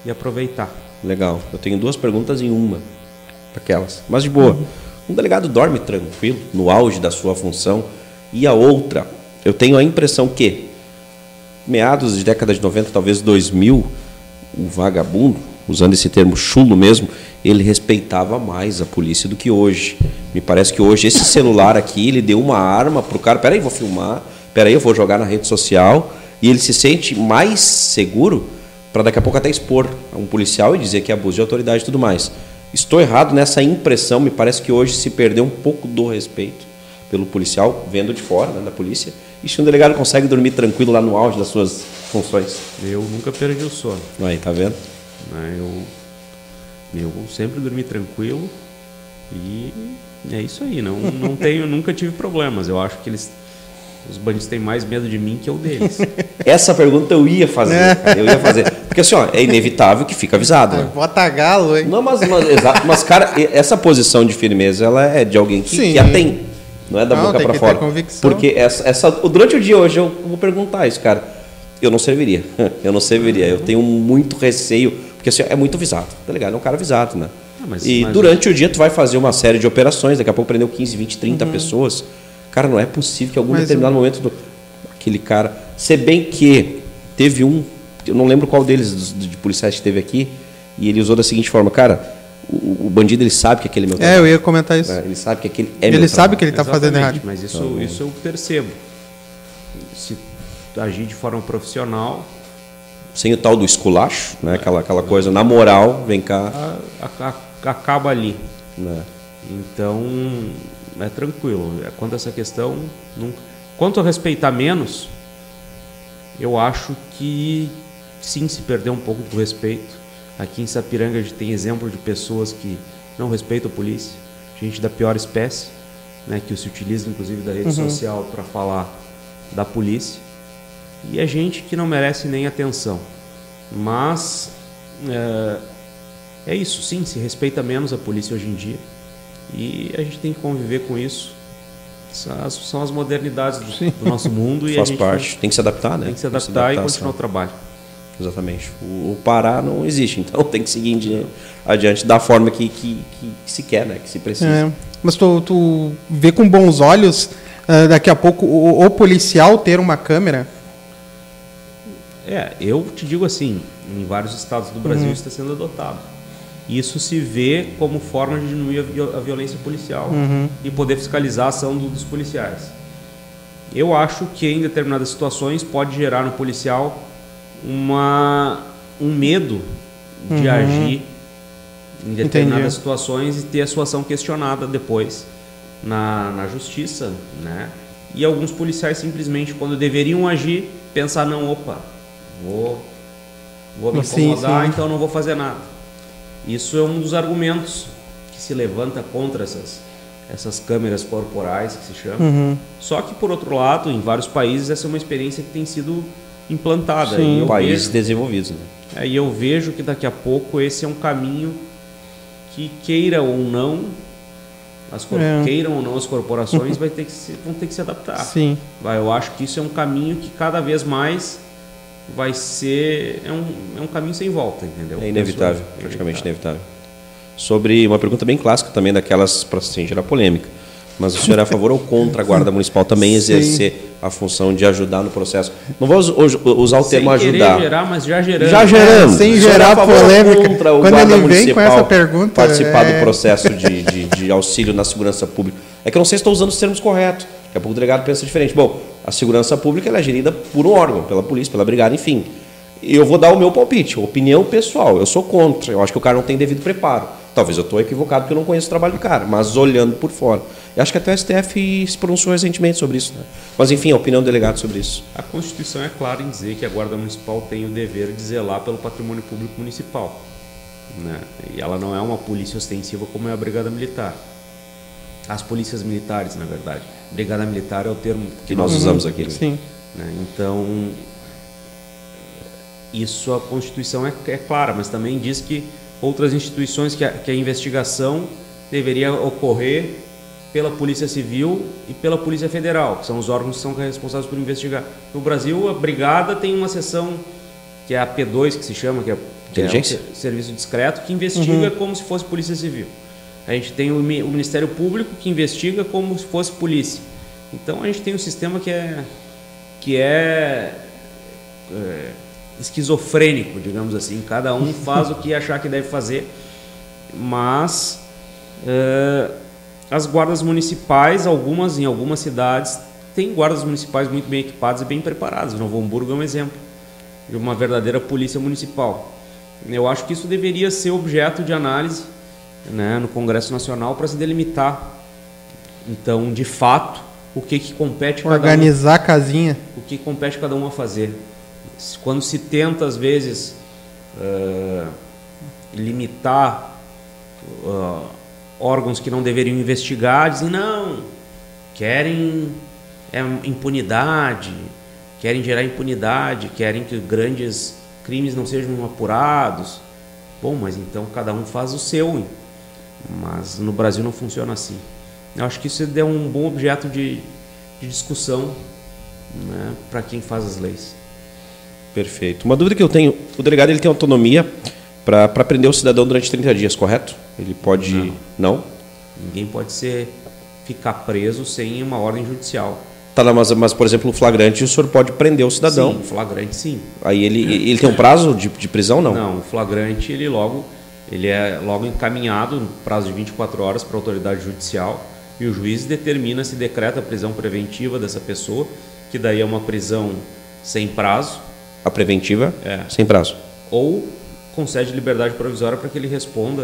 e aproveitar. Legal. Eu tenho duas perguntas em uma. Aquelas. Mas de boa. Um delegado dorme tranquilo, no auge da sua função. E a outra, eu tenho a impressão que, meados de década de 90, talvez 2000, o vagabundo, usando esse termo chulo mesmo, ele respeitava mais a polícia do que hoje. Me parece que hoje esse celular aqui, ele deu uma arma pro cara, peraí, vou filmar, peraí, eu vou jogar na rede social, e ele se sente mais seguro para daqui a pouco até expor um policial e dizer que é abuso de autoridade e tudo mais. Estou errado nessa impressão, me parece que hoje se perdeu um pouco do respeito pelo policial, vendo de fora, né, da polícia, e se um delegado consegue dormir tranquilo lá no auge das suas funções. Eu nunca perdi o sono. Aí, tá vendo? né? Eu, eu sempre dormi tranquilo e é isso aí. Não, não tenho, nunca tive problemas. Eu acho que eles, os bandidos têm mais medo de mim que eu deles. (laughs) Essa pergunta eu ia fazer, cara, eu ia fazer. Porque assim, ó, é inevitável que fica avisado, né? Bota galo, hein? Não, mas, mas, exato, mas, cara, essa posição de firmeza, ela é de alguém que, que a tem. Não é da Não, boca para fora. convicção. Porque essa, essa, durante o dia hoje eu vou perguntar isso, cara. Eu não serviria. (laughs) Eu não serviria. Eu tenho muito receio. Porque assim, é muito avisado. Tá ligado? É um cara avisado, né? Ah, mas- e mas- durante o dia tu vai fazer uma série de operações. Daqui a pouco prendeu 15, 20, 30 Uhum. pessoas. Cara, não é possível que em algum Mas determinado momento do- aquele cara. Se bem que teve um, eu não lembro qual deles, dos- de policiais que teve aqui, e ele usou da seguinte forma, cara, o, o bandido ele sabe que aquele é meu É, trabalho. eu ia comentar isso. né? Ele sabe que aquele é Ele meu sabe trabalho. que ele tá fazendo errado. Mas isso, isso eu percebo. Se agir de forma profissional, Sem o tal do esculacho, né? aquela, aquela coisa na moral, vem cá. a- a- a- acaba ali. Né? Então, é tranquilo. É, Quanto a essa questão, nunca. Quanto a respeitar menos, eu acho que sim se perdeu um pouco do respeito. Aqui em Sapiranga a gente tem exemplo de pessoas que não respeitam a polícia, gente da pior espécie, né, que se utiliza inclusive da rede social para falar da polícia. E é gente que não merece nem atenção. Mas é, é isso, sim, se respeita menos a polícia hoje em dia. E a gente tem que conviver com isso. São as, são as modernidades do, do nosso mundo e a Faz gente parte. Tem que se adaptar, né? tem que se adaptar e continuar o trabalho. Exatamente. O, o parar não existe, então (laughs) tem que seguir em di- adiante da forma que, que, que se quer, né? Que se precisa. É, mas tu, tu vê com bons olhos ah, daqui a pouco o, o policial ter uma câmera? É, eu te digo assim, em vários estados do Uhum. Brasil isso está sendo adotado. Isso se vê como forma de diminuir a, vi- a violência policial Uhum. e poder fiscalizar a ação do- dos policiais. Eu acho que em determinadas situações pode gerar no policial uma, um medo de agir em determinadas Uhum. Entendi. situações e ter a sua ação questionada depois na, na justiça, né? E alguns policiais simplesmente, quando deveriam agir, pensar, não, opa, vou Vou me Sim, incomodar, sim. então não vou fazer nada. Isso é um dos argumentos que se levanta contra essas, essas câmeras corporais que se chamam. Uhum. Só que, por outro lado, em vários países, essa é uma experiência que tem sido implantada. Sim. E Países vejo- desenvolvidos. Né? é, e eu vejo que daqui a pouco esse é um caminho que queira ou não, as cor- É. queiram ou não as corporações vai ter que se, vão ter que se adaptar. Sim. Vai, eu acho que isso é um caminho que cada vez mais vai ser é um, é um caminho sem volta, entendeu? É inevitável, praticamente inevitável. Sobre uma pergunta bem clássica também, daquelas para sem gerar polêmica. Mas o senhor é a favor ou contra a Guarda Municipal também (laughs) Sim. exercer a função de ajudar no processo? Não vou usar o Sem termo ajudar. gerar, mas já gerando. Já gerando. sem é a gerar polêmica. contra o Quando guarda ele vem com municipal essa pergunta, Participar é- do processo de, (laughs) de, de auxílio na segurança pública. É que eu não sei se estou usando os termos corretos. Daqui a pouco o delegado pensa diferente. Bom, a segurança pública é gerida por um órgão, pela polícia, pela brigada, enfim. Eu vou dar o meu palpite, opinião pessoal. Eu sou contra. Eu acho que o cara não tem devido preparo. Talvez eu estou equivocado porque eu não conheço o trabalho do cara, mas olhando por fora. Eu acho que até o STF se pronunciou recentemente sobre isso. Né? Mas enfim, a opinião do delegado sobre isso. A Constituição é clara em dizer que a Guarda Municipal tem o dever de zelar pelo patrimônio público municipal. Né? E ela não é uma polícia ostensiva como é a Brigada Militar. As polícias militares, na verdade. Brigada Militar é o termo Que nós usamos aqui. né? Sim. né? Então, isso a Constituição é, é clara, mas também diz que outras instituições que a, que a investigação deveria ocorrer pela Polícia Civil e pela Polícia Federal, que são os órgãos que são responsáveis por investigar. No Brasil, a Brigada tem uma seção que é a P2, que se chama, que é, que é serviço discreto, que investiga como se fosse Polícia Civil. A gente tem o, Mi- o Ministério Público que investiga como se fosse polícia. Então a gente tem um sistema que é que é, é, esquizofrênico, digamos assim. Cada um (laughs) faz o que achar que deve fazer, mas é, as guardas municipais, algumas em algumas cidades, têm guardas municipais muito bem equipadas e bem preparadas. Novo Hamburgo é um exemplo de uma verdadeira polícia municipal. Eu acho que isso deveria ser objeto de análise né, no Congresso Nacional para se delimitar, então, de fato, o que, que compete cada um Organizar a casinha. o que compete cada um a fazer. Quando se tenta, às vezes, eh, limitar ah, órgãos que não deveriam investigar, dizem, não, querem é, impunidade, querem gerar impunidade, querem que grandes crimes não sejam apurados. Bom, mas então cada um faz o seu. Mas no Brasil não funciona assim. Eu acho que isso é um bom objeto de, de discussão né, para quem faz as leis. Perfeito. Uma dúvida que eu tenho: o delegado ele tem autonomia para prender o cidadão durante 30 dias, correto? Ele pode. Não? Ninguém pode ser ficar preso sem uma ordem judicial. Tá, mas, mas, por exemplo, no flagrante, o senhor pode prender o cidadão. Sim, flagrante sim. Aí ele, ele tem um prazo de, de prisão? Não. Não, o flagrante ele logo ele é logo encaminhado no prazo de 24 horas para a autoridade judicial e o juiz determina se decreta a prisão preventiva dessa pessoa, que daí é uma prisão sem prazo, A preventiva, É. sem prazo. ou concede liberdade provisória para que ele responda,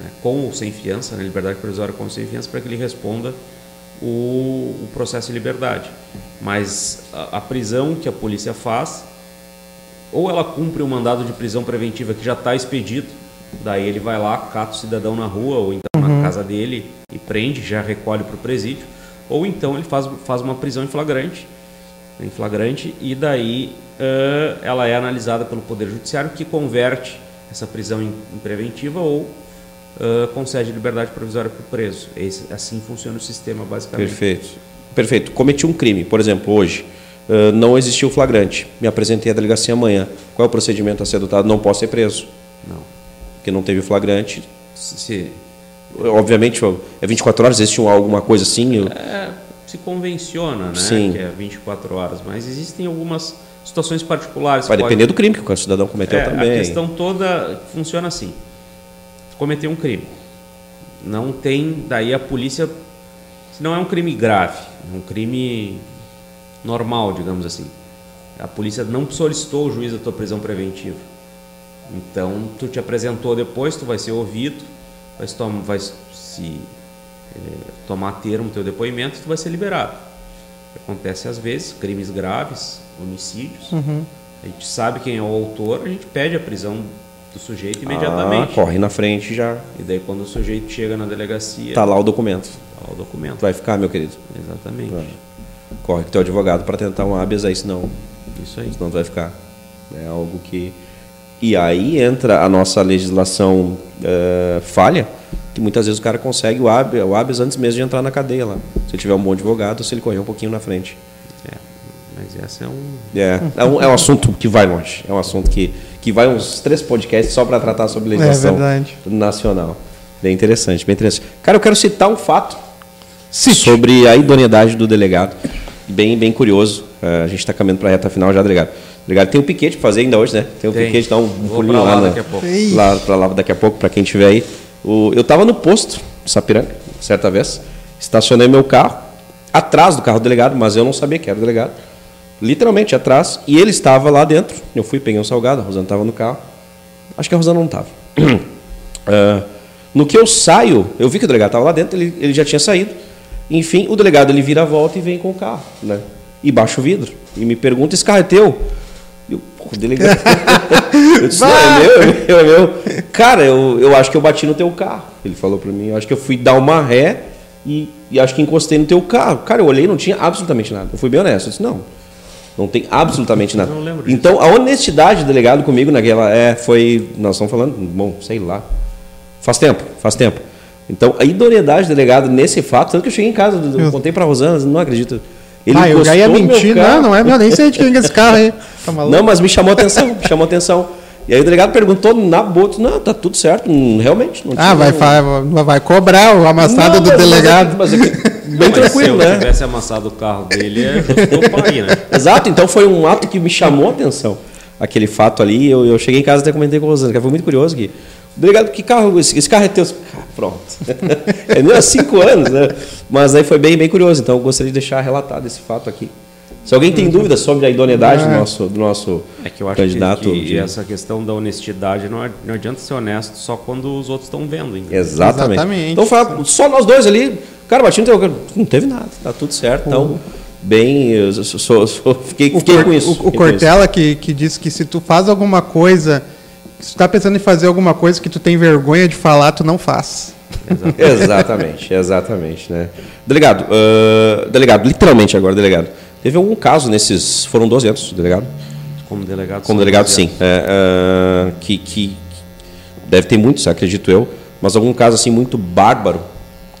né, com ou sem fiança, né, liberdade provisória com ou sem fiança, para que ele responda o, o processo de liberdade. Mas a, a prisão que a polícia faz, ou ela cumpre o mandado de prisão preventiva que já está expedido, daí ele vai lá, cata o cidadão na rua ou então na casa dele e prende, já recolhe para o presídio, ou então ele faz, faz uma prisão em flagrante, em flagrante e daí ãh, ela é analisada pelo Poder Judiciário que converte essa prisão em, em preventiva ou ãh, concede liberdade provisória para o preso. Esse, assim funciona o sistema basicamente. Perfeito. Perfeito. Cometi um crime, por exemplo, hoje. eh, não existiu flagrante. Me apresentei à delegacia amanhã. Qual é o procedimento a ser adotado? Não posso ser preso. Não. Porque não teve flagrante. Se, Obviamente, é 24 horas, existe um- alguma coisa assim? eu- é, se convenciona, né? Sim. Que é 24 horas, mas existem algumas situações particulares. Vai que depender do crime que o cidadão cometeu É, também. A questão toda funciona assim. Cometeu um crime. Não tem, daí a polícia, se não é um crime grave, é um crime normal, digamos assim. A polícia não solicitou o juiz da tua prisão preventiva. Então, tu te apresentou depois, tu vai ser ouvido, vai se, tom- vai se eh, tomar termo teu depoimento, tu vai ser liberado. Acontece às vezes, crimes graves, homicídios, A gente sabe quem é o autor, a gente pede a prisão do sujeito imediatamente. Ah, corre na frente já. E daí quando o sujeito chega na delegacia, Tá lá o documento. tá lá o documento. Vai ficar, meu querido. Exatamente. Corre com teu advogado para tentar um habeas aí, senão, Isso aí. senão tu vai ficar. É algo que. E aí entra a nossa legislação eh, falha, que muitas vezes o cara consegue o habeas, o habeas antes mesmo de entrar na cadeia lá. Se ele tiver um bom advogado, se ele correr um pouquinho na frente. É, mas essa é um. É, é um, é um assunto que vai longe. É um assunto que, que vai uns três podcasts só para tratar sobre legislação verdade. nacional. Bem interessante, bem interessante. Cara, eu quero citar um fato Cite. sobre a idoneidade do delegado. Bem, bem curioso. Eh, a gente está caminhando para a reta final já, delegado. Delegado, tem um piquete pra fazer ainda hoje, né? Tem um Tem. piquete, dá um Vou pulinho pra lá lá, na- daqui a pouco. Ei. lá para lá daqui a pouco, para quem tiver aí. O, eu estava no posto de Sapiranga, certa vez, estacionei meu carro atrás do carro do delegado, mas eu não sabia que era o delegado. Literalmente atrás, e ele estava lá dentro. Eu fui, peguei um salgado, a Rosana estava no carro. Acho que a Rosana não estava. (clears throat) Ah, no que eu saio, eu vi que o delegado estava lá dentro, ele, ele já tinha saído. Enfim, o delegado ele vira a volta e vem com o carro, né? E baixa o vidro. E me pergunta: esse carro é teu? Eu, o delegado. (laughs) eu disse: não, é meu, é meu, é meu. Cara, eu, eu acho que eu bati no teu carro. Ele falou para mim: eu acho que eu fui dar uma ré e, e acho que encostei no teu carro. Cara, eu olhei e não tinha absolutamente nada. Eu fui bem honesto. Eu disse: não, não tem absolutamente nada. Não lembro disso. Então, a honestidade do delegado comigo naquela é, foi. Nós estamos falando, bom, sei lá. Faz tempo, faz tempo. Então, a idoneidade do delegado nesse fato, tanto que eu cheguei em casa, eu Eu- contei pra Rosana, não acredito. Ah, eu já ia mentir. carro. Não, não é meu, nem sei de quem é esse carro aí. Tá maluco? Não, mas me chamou a atenção, me chamou a atenção. E aí o delegado perguntou na boa, não, tá tudo certo, realmente. Não Ah, vai, vai, vai cobrar o amassado Não, do mas- delegado. Mas é, que- mas é que- (laughs) bem Mas tranquilo, se né? tivesse amassado o carro dele, é pai, né? Exato, então foi um ato que me chamou a atenção. Aquele fato ali, eu, eu cheguei em casa e até comentei com a Rosana, que foi muito curioso que o delegado, que carro, esse, esse carro é teu? Ah, pronto. (laughs) é nem há cinco anos, né? Mas aí foi bem, bem curioso, então eu gostaria de deixar relatado esse fato aqui. Se alguém tem dúvidas sobre a idoneidade do É. nosso, do nosso É que eu acho candidato. que, que de- essa questão da honestidade não, ad- não adianta ser honesto só quando os outros estão vendo. Ainda. Exatamente. Exatamente. Então foi só nós dois ali, cara, bati no teu. Não teve nada, tá tudo certo. Então, bem, eu sou- sou- sou- fiquei, O, fiquei com isso. o- o Cortella que, que diz que se tu faz alguma coisa, se tu tá pensando em fazer alguma coisa que tu tem vergonha de falar, tu não faz. Exatamente, exatamente, né? Delegado, ah, delegado, literalmente agora, delegado. Teve algum caso nesses. Foram 12 anos, delegado? Como delegado. Como delegado, 12 sim. É, ah, que, que deve ter muitos, acredito eu, mas algum caso assim muito bárbaro.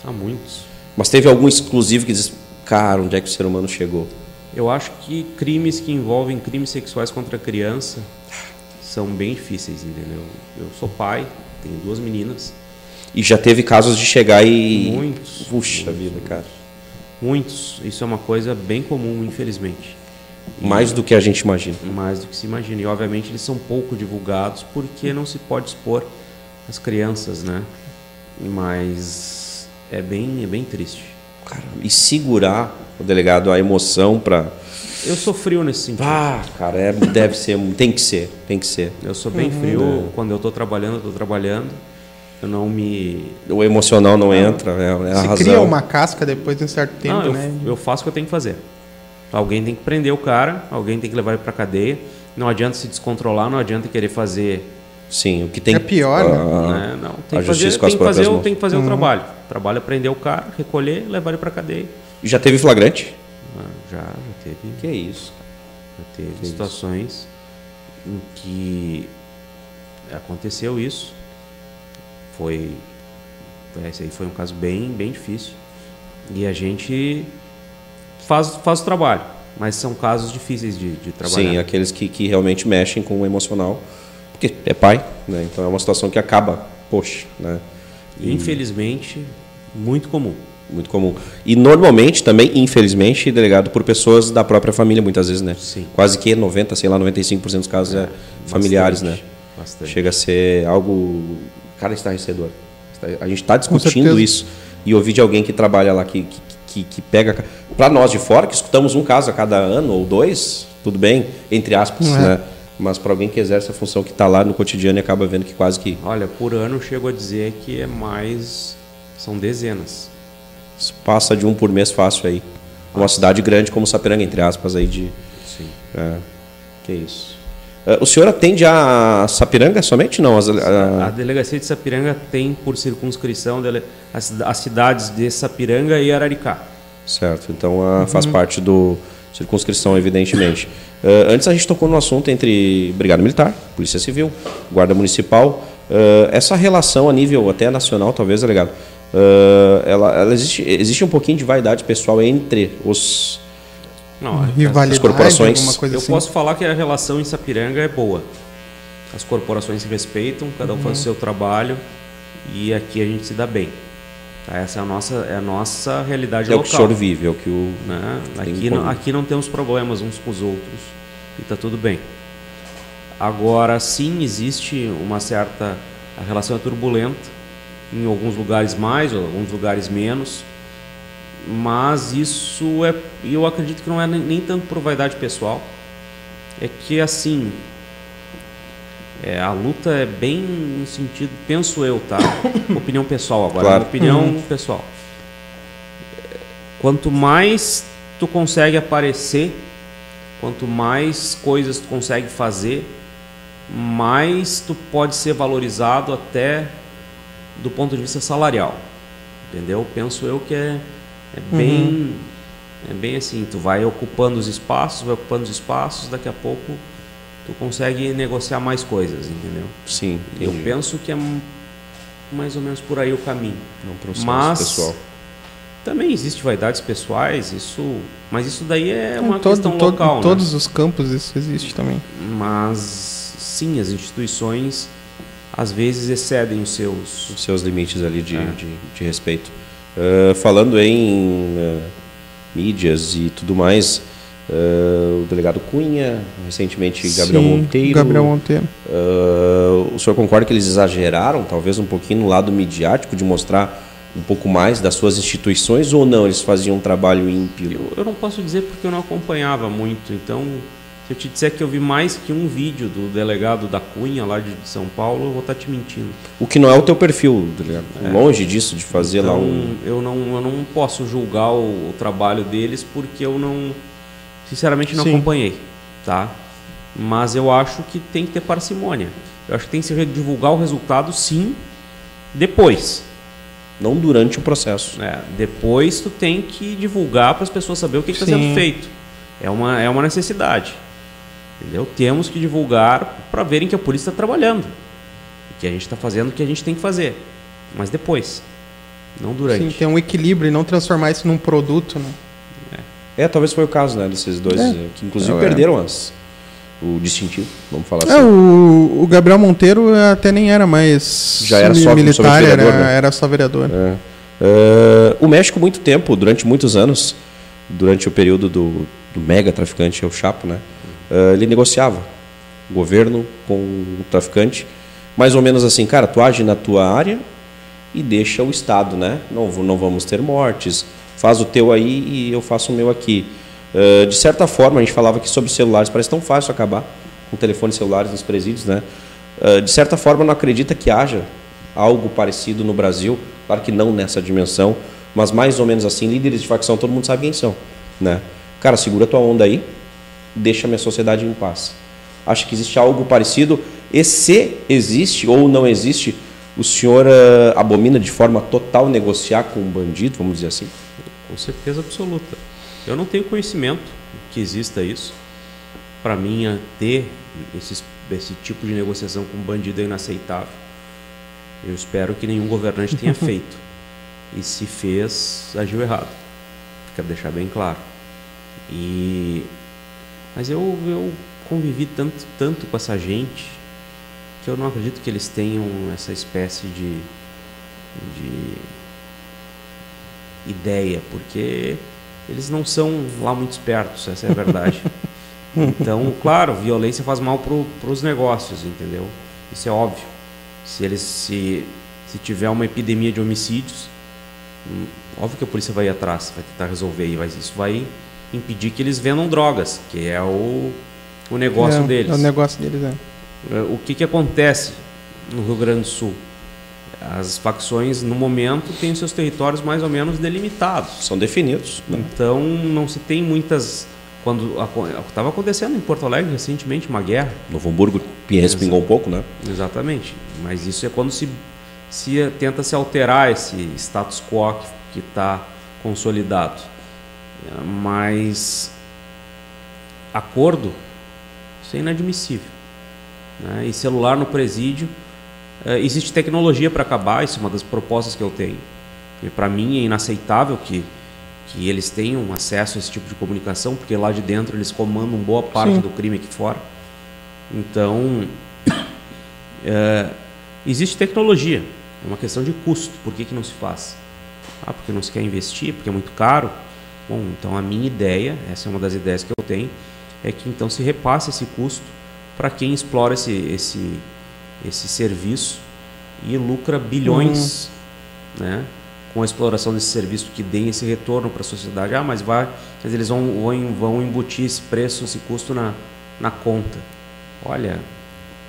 Há muitos. Mas teve algum exclusivo que diz, cara, onde é que o ser humano chegou? Eu acho que crimes que envolvem crimes sexuais contra a criança são bem difíceis, entendeu? Eu sou pai, tenho duas meninas, E já teve casos de chegar e. Muitos. Puxa vida, cara. muitos. Isso é uma coisa bem comum, infelizmente. Mais do que a gente imagina. mais do que se imagina. E obviamente eles são pouco divulgados porque não se pode expor as crianças, né? Mas é bem, é bem triste. Cara, e segurar o delegado a emoção pra. Eu sou frio nesse sentido. Ah, cara, é, deve ser, tem que ser, tem que ser. Eu sou bem Uhum. frio. Quando eu estou trabalhando, eu estou trabalhando. Eu não me. O emocional não entra, é, é a Se razão. cria uma casca depois de um certo tempo, não, eu, né? eu faço o que eu tenho que fazer. Alguém tem que prender o cara, alguém tem que levar ele para cadeia. Não adianta se descontrolar, não adianta querer fazer Sim, o que tem É pior, né? ah, né? Não, tem a que justiça fazer, com as tem que fazer, tem que fazer Uhum. o trabalho. O trabalho é prender o cara, recolher, levar ele para cadeia. Já teve flagrante? Já, já teve, Que isso? já teve Que isso. situações em que aconteceu isso. Foi, esse aí foi um caso bem, bem difícil. E a gente faz, faz o trabalho, mas são casos difíceis de, de trabalhar. Sim, aqueles que, que realmente mexem com o emocional. Porque é pai, né? Então é uma situação que acaba, poxa, né? E, Infelizmente, muito comum. Muito comum. E normalmente também, infelizmente, delegado por pessoas da própria família, muitas vezes, né? Sim. Quase que 90, sei lá, 95% dos casos é, familiares, né? Bastante, Bastante. Chega a ser algo, cara, estarrecedor. A gente está discutindo isso e ouvir de alguém que trabalha lá, que, que, que, que pega. Para nós de fora, que escutamos um caso a cada ano ou dois, tudo bem, entre aspas, é. né? Mas para alguém que exerce a função que está lá no cotidiano e acaba vendo que quase que Olha, por ano eu chego a dizer que é mais. São dezenas. Passa de um por mês fácil aí. Uma cidade grande como Sapiranga, entre aspas, aí de. Sim. É, que isso. Eh, o senhor atende a Sapiranga somente? Não, as, A a- delegacia de Sapiranga tem por circunscrição dele- as, cidades de Sapiranga e Araricá. certo. Então ah, faz parte do circunscrição, evidentemente. Eh, antes a gente tocou no assunto entre Brigada Militar, Polícia Civil, Guarda Municipal. Eh, essa relação a nível até nacional, talvez, delegado, eh, ela, ela existe, existe um pouquinho de vaidade pessoal entre os Não, é- Rivalidade, As corporações- eu assim. posso falar que a relação em Sapiranga é boa. As corporações se respeitam, cada um faz o seu trabalho e aqui a gente se dá bem. Tá? Essa é a nossa, é a nossa realidade é o que o local. senhor vive, é o que o né? Aqui, não, aqui não temos problemas uns com os outros e está tudo bem. Agora, sim, existe uma certa. A relação é turbulenta, em alguns lugares mais, ou alguns lugares menos, mas isso é. Eu acredito que não é nem, nem tanto por vaidade pessoal, é que assim. é, a luta é bem no sentido, penso eu, tá? (coughs) opinião pessoal agora, Claro. opinião pessoal. Quanto mais tu consegue aparecer, quanto mais coisas tu consegue fazer, mais tu pode ser valorizado até do ponto de vista salarial. Entendeu? Penso eu que é, é bem é bem assim, tu vai ocupando os espaços, vai ocupando os espaços, daqui a pouco tu consegue negociar mais coisas, entendeu? Sim, Eu entendi. penso que é mais ou menos por aí o caminho. É um processo Mas pessoal. também existe vaidades pessoais, isso, mas isso daí é uma Em todo- questão todo- local, em né? todos os campos isso existe também. Mas sim, as instituições às vezes excedem os seus os seus limites ali de, É. de, de respeito. Ah, falando em ah, mídias e tudo mais, ah, o delegado Cunha, recentemente Gabriel Sim, Monteiro. Gabriel Monteiro. o senhor concorda que eles exageraram, talvez um pouquinho no lado midiático, de mostrar um pouco mais das suas instituições ou não? Eles faziam um trabalho ímpio? Eu, eu não posso dizer porque eu não acompanhava muito, então se eu te disser que eu vi mais que um vídeo do delegado da Cunha lá de São Paulo, eu vou estar te mentindo. O que não é o teu perfil, delegado. Longe disso, de fazer lá Então, um. eu, não, eu não posso julgar o, o trabalho deles porque eu não, sinceramente, não Sim. acompanhei, tá? Mas eu acho que tem que ter parcimônia. Eu acho que tem que se divulgar o resultado, sim, depois. Não durante o processo. né? Depois tu tem que divulgar para as pessoas saber o que está sendo feito. É uma, é uma necessidade. Entendeu? Temos que divulgar para verem que a polícia está trabalhando. E que a gente está fazendo o que a gente tem que fazer. Mas depois. Não durante. Sim, ter um equilíbrio e não transformar isso num produto, né? É, talvez foi o caso, né, desses dois, É. eh, que inclusive É. perderam as, o distintivo, vamos falar É, assim. o, o Gabriel Monteiro até nem era mais Já era só- só militar, era, vereador, né? era só vereador. É. Eh, o México, muito tempo, durante muitos anos, durante o período do, do mega traficante, é o Chapo, né, eh, ele negociava o governo com o traficante, mais ou menos assim, cara, tu age na tua área e deixa o Estado, né? Não, não vamos ter mortes, faz o teu aí e eu faço o meu aqui. Eh, de certa forma, a gente falava aqui sobre celulares, parece tão fácil acabar com telefones celulares nos presídios, né? Eh, de certa forma, não acredita que haja algo parecido no Brasil, claro que não nessa dimensão, mas mais ou menos assim, líderes de facção, todo mundo sabe quem são, né? Cara, segura tua onda aí, deixa a minha sociedade em paz. Acha que existe algo parecido? E se existe ou não existe, o senhor eh, abomina de forma total negociar com um bandido, vamos dizer assim? Com certeza absoluta. Eu não tenho conhecimento que exista isso. Para mim, é ter esses, esse tipo de negociação com bandido é inaceitável. Eu espero que nenhum governante tenha (laughs) feito. E se fez, agiu errado. Quero deixar bem claro. E mas eu, eu convivi tanto, tanto com essa gente que eu não acredito que eles tenham essa espécie de, de ideia, porque eles não são lá muito espertos, essa é a verdade. (laughs) Então, claro, violência faz mal para os negócios, entendeu? Isso é óbvio. Se eles se, se tiver uma epidemia de homicídios, hum, óbvio que a polícia vai ir atrás, vai tentar resolver, e vai, isso vai impedir que eles vendam drogas, que é o, o negócio é, deles. É o negócio deles, é. O que, que acontece no Rio Grande do Sul? As facções, no momento, têm seus territórios mais ou menos delimitados. São definidos. Né? Então, não se tem muitas quando estava acontecendo em Porto Alegre recentemente uma guerra. Novo Hamburgo respingou um pouco, né? Exatamente. Mas isso é quando se, se tenta se alterar esse status quo que está consolidado. Mas acordo, isso é inadmissível. Né? E celular no presídio, é, existe tecnologia para acabar, isso é uma das propostas que eu tenho. E para mim é inaceitável que que eles tenham acesso a esse tipo de comunicação, porque lá de dentro eles comandam boa parte Sim. do crime aqui fora. Então, é, (coughs) existe tecnologia, é uma questão de custo. Por que, que não se faz? Ah, porque não se quer investir, porque é muito caro. Então a minha ideia, essa é uma das ideias que eu tenho, é que então se repasse esse custo para quem explora esse, esse, esse serviço e lucra bilhões, uhum. né? com a exploração desse serviço que deem esse retorno para a sociedade. Ah, mas vai, mas eles vão, vão, vão embutir esse preço, esse custo na, na conta. Olha,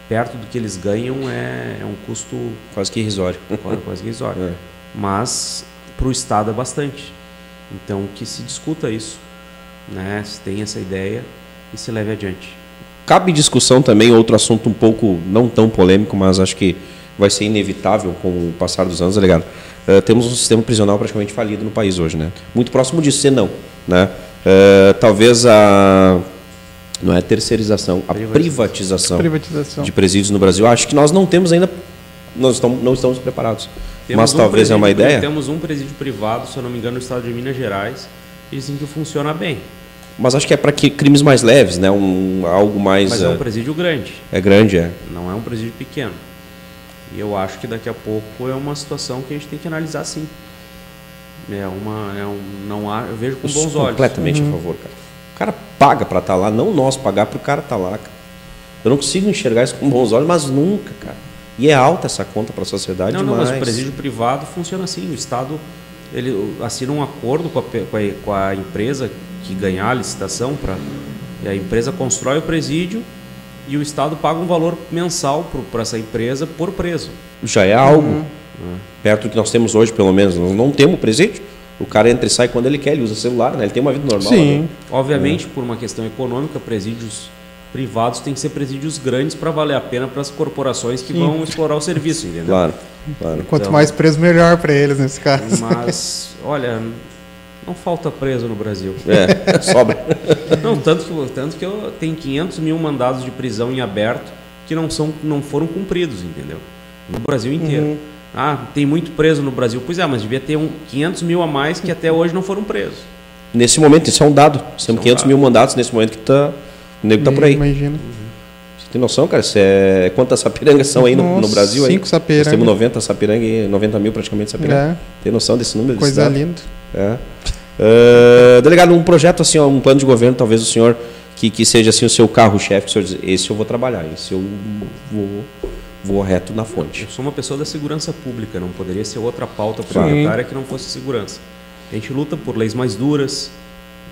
perto do que eles ganham é, é um custo quase que irrisório. Quase, quase que irrisório. (laughs) É. Mas para o Estado é bastante. Então que se discuta isso, né? se tem essa ideia e se leve adiante. Cabe discussão também outro assunto um pouco não tão polêmico, mas acho que vai ser inevitável com o passar dos anos, tá ligado? Uh, temos um sistema prisional praticamente falido no país hoje, né? Muito próximo disso, se não, né? Uh, talvez a não é a terceirização, a privatização, privatização, de presídios no Brasil. Acho que nós não temos ainda, nós estamos, não estamos preparados. Temos Mas um talvez é uma ideia. Temos um presídio privado, se eu não me engano, no estado de Minas Gerais, e dizem que funciona bem. Mas acho que é para crimes mais leves, né? Um, algo mais. Mas é um presídio grande. É grande, é. Não é um presídio pequeno. E eu acho que daqui a pouco é uma situação que a gente tem que analisar sim. É uma, é um, não há, eu vejo com eu bons olhos. Completamente uhum. a favor, cara. O cara paga para estar tá lá, não nós pagar para o cara estar tá lá. Cara. Eu não consigo enxergar isso com bons olhos, mas nunca, cara. E é alta essa conta para a sociedade não, demais. Não, mas o presídio privado funciona assim. O Estado ele assina um acordo com a, com a, com a empresa que ganhar a licitação para a empresa constrói o presídio e o Estado paga um valor mensal para essa empresa por preso. Já é algo. Uhum. Perto do que nós temos hoje, pelo menos. Nós não temos presídio. O cara entra e sai quando ele quer, ele usa celular, né? ele tem uma vida normal. Sim. Né? Obviamente, por uma questão econômica, presídios privados têm que ser presídios grandes para valer a pena para as corporações que Sim. vão explorar o serviço, entendeu? Claro. claro. Quanto então, mais preso, melhor para eles nesse caso. Mas, olha, não falta preso no Brasil. É, sobra. (laughs) Não, tanto que, tanto que eu tenho 500 mil mandados de prisão em aberto que não, são, não foram cumpridos, entendeu? No Brasil inteiro. Uhum. Ah, tem muito preso no Brasil. Pois é, mas devia ter um 500 mil a mais que até hoje não foram presos. Nesse momento, isso é um dado. São 500 é mil mandados nesse momento que tá, o nego está por aí. Imagina. Você tem noção, cara? É, quantas sapirangas são aí no, no Brasil? Cinco sapirangas. Nós temos 90 sapirangas e 90 mil praticamente sapirangas. É. Tem noção desse número? Coisa linda. É. Uh, delegado, um projeto assim, um plano de governo, talvez o senhor que, que seja assim o seu carro-chefe, o senhor diz, esse eu vou trabalhar, esse eu vou, vou reto na fonte. Eu sou uma pessoa da segurança pública, não poderia ser outra pauta prioritária que não fosse segurança. A gente luta por leis mais duras,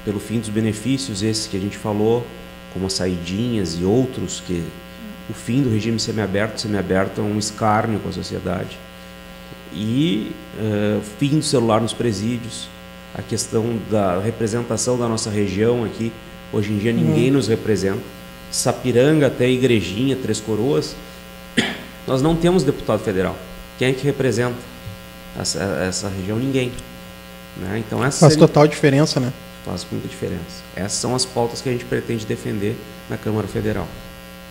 pelo fim dos benefícios, esses que a gente falou, como as saidinhas e outros, que o fim do regime semiaberto, semiaberto é um escárnio com a sociedade. E uh, fim do celular nos presídios, a questão da representação da nossa região aqui. Hoje em dia ninguém uhum. nos representa. Sapiranga até Igrejinha, Três Coroas, nós não temos deputado federal. Quem é que representa essa, essa região? Ninguém. Né? Então essa faz seria... total diferença, né? Faz muita diferença. Essas são as pautas que a gente pretende defender na Câmara Federal.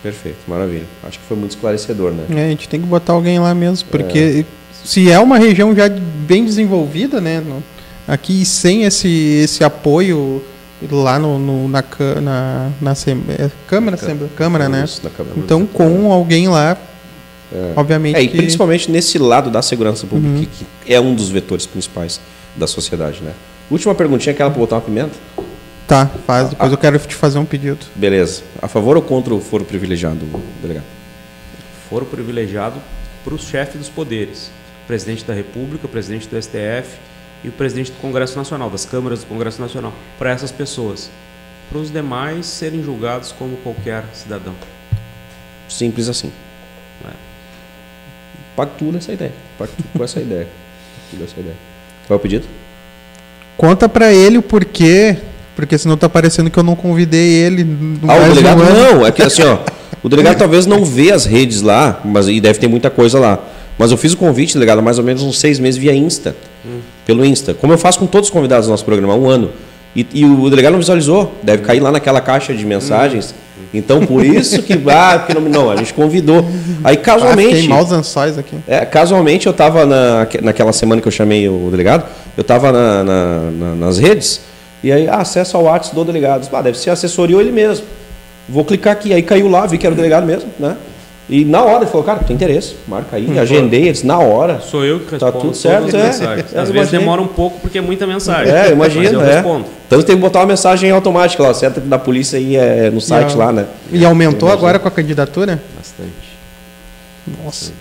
Perfeito, maravilha. Acho que foi muito esclarecedor, né? É, a gente tem que botar alguém lá mesmo, porque é. se é uma região já bem desenvolvida, né? No aqui sem esse, esse apoio lá no, no na, na, na é, Câmara, Câmara, Câmara né? Câmara então, com alguém lá, é. obviamente. É, e que... principalmente nesse lado da segurança pública, uhum. que, é um dos vetores principais da sociedade, né? Última perguntinha, aquela para botar uma pimenta? Tá, faz. Ah, depois ah, eu quero te fazer um pedido. Beleza. A favor ou contra o foro privilegiado, delegado? Foro privilegiado para o chefe dos poderes. Presidente da República, presidente do STF, e o presidente do Congresso Nacional, das câmaras do Congresso Nacional, para essas pessoas. Para os demais serem julgados como qualquer cidadão. Simples assim. É. Pactua essa ideia. Pactua com essa (laughs) ideia. Pactua essa ideia. Qual é o pedido? Conta para ele o porquê porque senão tá parecendo que eu não convidei ele no Ah, o delegado não, é que assim, ó. O delegado (laughs) talvez não vê as redes lá, mas e deve ter muita coisa lá. Mas eu fiz o convite, delegado, há mais ou menos uns seis meses via Insta. Pelo Insta. Como eu faço com todos os convidados do nosso programa há um ano. E, e o delegado não visualizou. Deve cair lá naquela caixa de mensagens. Então, por isso que. (laughs) Ah, porque não, não, a gente convidou. Aí, Ah, casualmente. fiquei mal os ançóis aqui. É, casualmente eu estava na, naquela semana que eu chamei o delegado, eu estava na, na- na- nas redes, e aí, ah, acesso ao WhatsApp do delegado. Ah, deve ser assessoria ou ele mesmo. Vou clicar aqui, aí caiu lá, vi que era o delegado mesmo, né? E na hora ele falou, cara, tem interesse, marca aí, agendei eles na hora. Sou eu que Tá respondo tudo certo, é. mensagens. É, Às vezes imaginei. demora um pouco porque é muita mensagem. É, Mas imagina, eu é. respondo. Então tem que botar uma mensagem automática lá, certo? Da polícia aí é, no site E lá, né? E aumentou agora com a candidatura? Bastante. Nossa.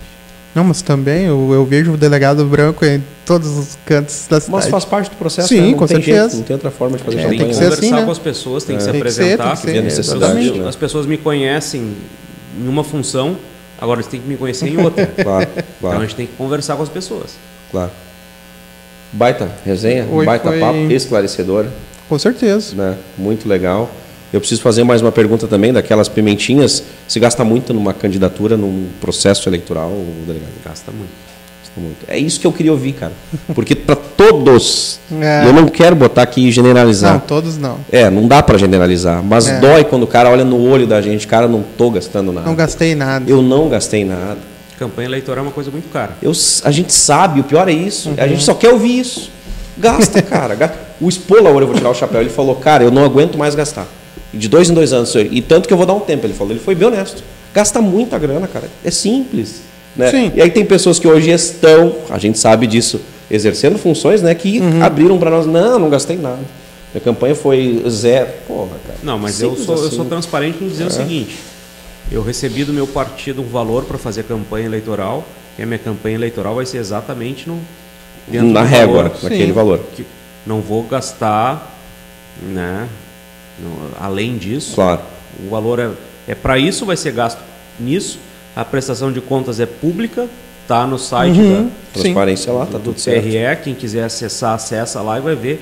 Não, mas também eu, eu vejo o delegado branco em todos os cantos da Mas cidade. faz parte do processo, Sim, né? Não com tem certeza. jeito, não tem outra forma de fazer É, campanha. tem que né? conversar assim, né? com as pessoas, tem que se Tem que ser, apresentar. tem que ser, Ver a necessidade, exatamente. né? As pessoas me conhecem em uma função, agora eles têm que me conhecer em (laughs) outra. Claro, Então a claro, gente tem que conversar com as pessoas. claro. Baita resenha, Hoje baita foi- papo, esclarecedora, Com certeza. né? Muito legal. Eu preciso fazer mais uma pergunta também daquelas pimentinhas. Se gasta muito numa candidatura, num processo eleitoral, delegado? Gasta muito. Gasta muito. É isso que eu queria ouvir, cara. Porque para todos, (laughs) É. eu não quero botar aqui e generalizar. Não, todos não. É, não dá para generalizar, mas É. dói quando o cara olha no olho da gente, cara, não tô gastando nada. Não gastei nada. Eu não gastei nada. Campanha eleitoral é uma coisa muito cara. Eu, a gente sabe, o pior é isso. A Uhum. gente só quer ouvir isso. Gasta, (laughs) cara. O Spola, eu vou tirar o chapéu, ele falou, cara, eu não aguento mais gastar. E de dois em dois anos, senhor. E tanto que eu vou dar um tempo, ele falou. Ele foi bem honesto. Gasta muita grana, cara. É simples. Né? Sim. E aí tem pessoas que hoje estão, a gente sabe disso, exercendo funções, né? Que Uhum. abriram para nós, não, não gastei nada. A campanha foi zero. Porra, cara. Não, mas eu sou, eu assim. sou transparente em dizer o seguinte: eu recebi do meu partido um valor para fazer campanha eleitoral, e a minha campanha eleitoral vai ser exatamente no Na régua, valor naquele valor. que não vou gastar, né? No- além disso, Claro. o valor é, é para isso, vai ser gasto nisso. A prestação de contas é pública, tá no site Uhum. da, Transparência lá, tá do tudo certo. TRE, quem quiser acessar, acessa lá e vai ver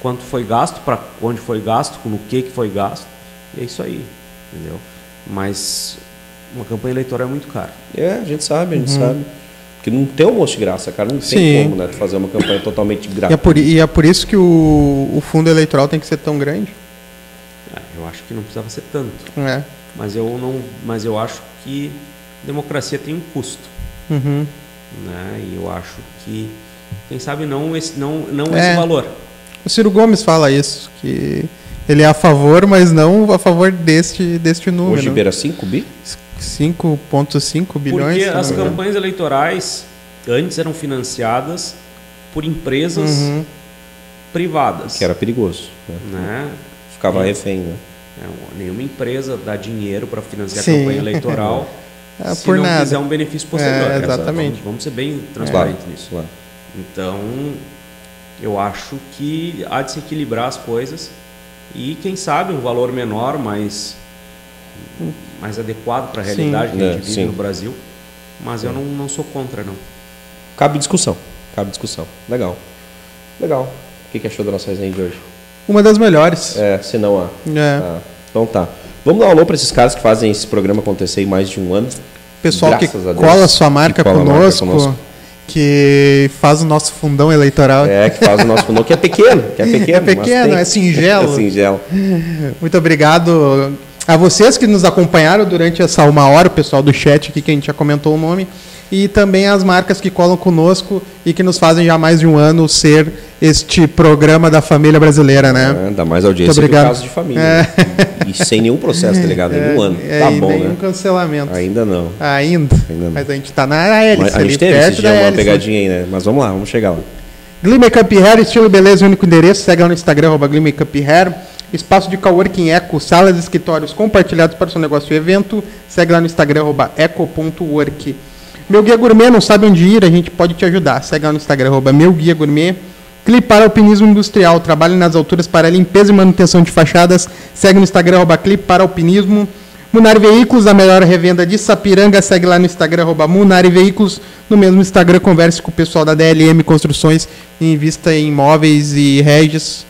quanto foi gasto, para onde foi gasto, no que, que foi gasto. E é isso aí, entendeu? Mas uma campanha eleitoral é muito cara. É, a gente sabe, a gente sabe. Porque não tem almoço de graça, cara. Não tem Sim. como, né? Fazer uma campanha totalmente E é, e é por isso que o, o fundo eleitoral tem que ser tão grande. Acho que não precisava ser tanto, né? mas eu não, mas eu acho que democracia tem um custo, Uhum. né? E eu acho que quem sabe não esse não não É. esse valor. O Ciro Gomes fala isso, que ele é a favor, mas não a favor deste, deste número. Hoje beira 5 bi? 5,5 bilhões. Porque as campanhas eleitorais antes eram financiadas por empresas Uhum. privadas, Que era perigoso. Né? né? Ficava É. refém, né? É, Nenhuma empresa dá dinheiro para financiar Sim. a campanha eleitoral (laughs) É, se por não nada. quiser um benefício posterior. É, Vamos- exatamente. Vamos, ser bem Claro, transparentes nisso. claro. Então, eu acho que há de se equilibrar as coisas e, quem sabe, um valor menor, mais, mais adequado para a Sim. realidade que a É, gente vive sim. no Brasil. Mas eu não, não sou contra, não. Cabe discussão. Cabe discussão. Legal. Legal. O que, que achou da nossa resenha de hoje? Uma das melhores. É, se não a. É. Tá. Então tá. Vamos dar um alô para esses caras que fazem esse programa acontecer em mais de um ano. Pessoal que Graças a Deus. cola sua marca Que cola a marca conosco, conosco. que faz o nosso fundão eleitoral. É, que faz o nosso fundo, que é pequeno, que é (laughs) pequeno. É pequeno, é singelo. (laughs) É singelo. Muito obrigado a vocês que nos acompanharam durante essa uma hora, o pessoal do chat aqui que a gente já comentou o nome, e também as marcas que colam conosco e que nos fazem já há mais de um ano ser este programa da família brasileira, né? É, dá mais audiência Muito que o obrigado. caso de família. É. né? E, sem nenhum processo, tá ligado? Em um ano. É, tá bom, nenhum né? cancelamento. Ainda não. Ainda. Ainda não. Mas a gente tá na hélice, a gente teve esse dia uma hélice. pegadinha aí, né? Mas vamos lá, vamos chegar lá. Glimmer Cup Hair, estilo beleza, único endereço. Segue lá no Instagram, arroba Glimmer Cup Hair. Espaço de coworking Eco, salas e escritórios compartilhados para o seu negócio e evento. Segue lá no Instagram, arroba eco.work. Meu Guia Gourmet, não sabe onde ir? A gente pode te ajudar. Segue lá no Instagram, arroba Meu Guia Gourmet. Clipar Alpinismo Industrial, trabalho nas alturas para limpeza e manutenção de fachadas. Segue no Instagram, arroba Clipar Alpinismo. Munari Veículos, a melhor revenda de Sapiranga. Segue lá no Instagram, arroba Munari Veículos. No mesmo Instagram, converse com o pessoal da DLM Construções e invista em imóveis e redes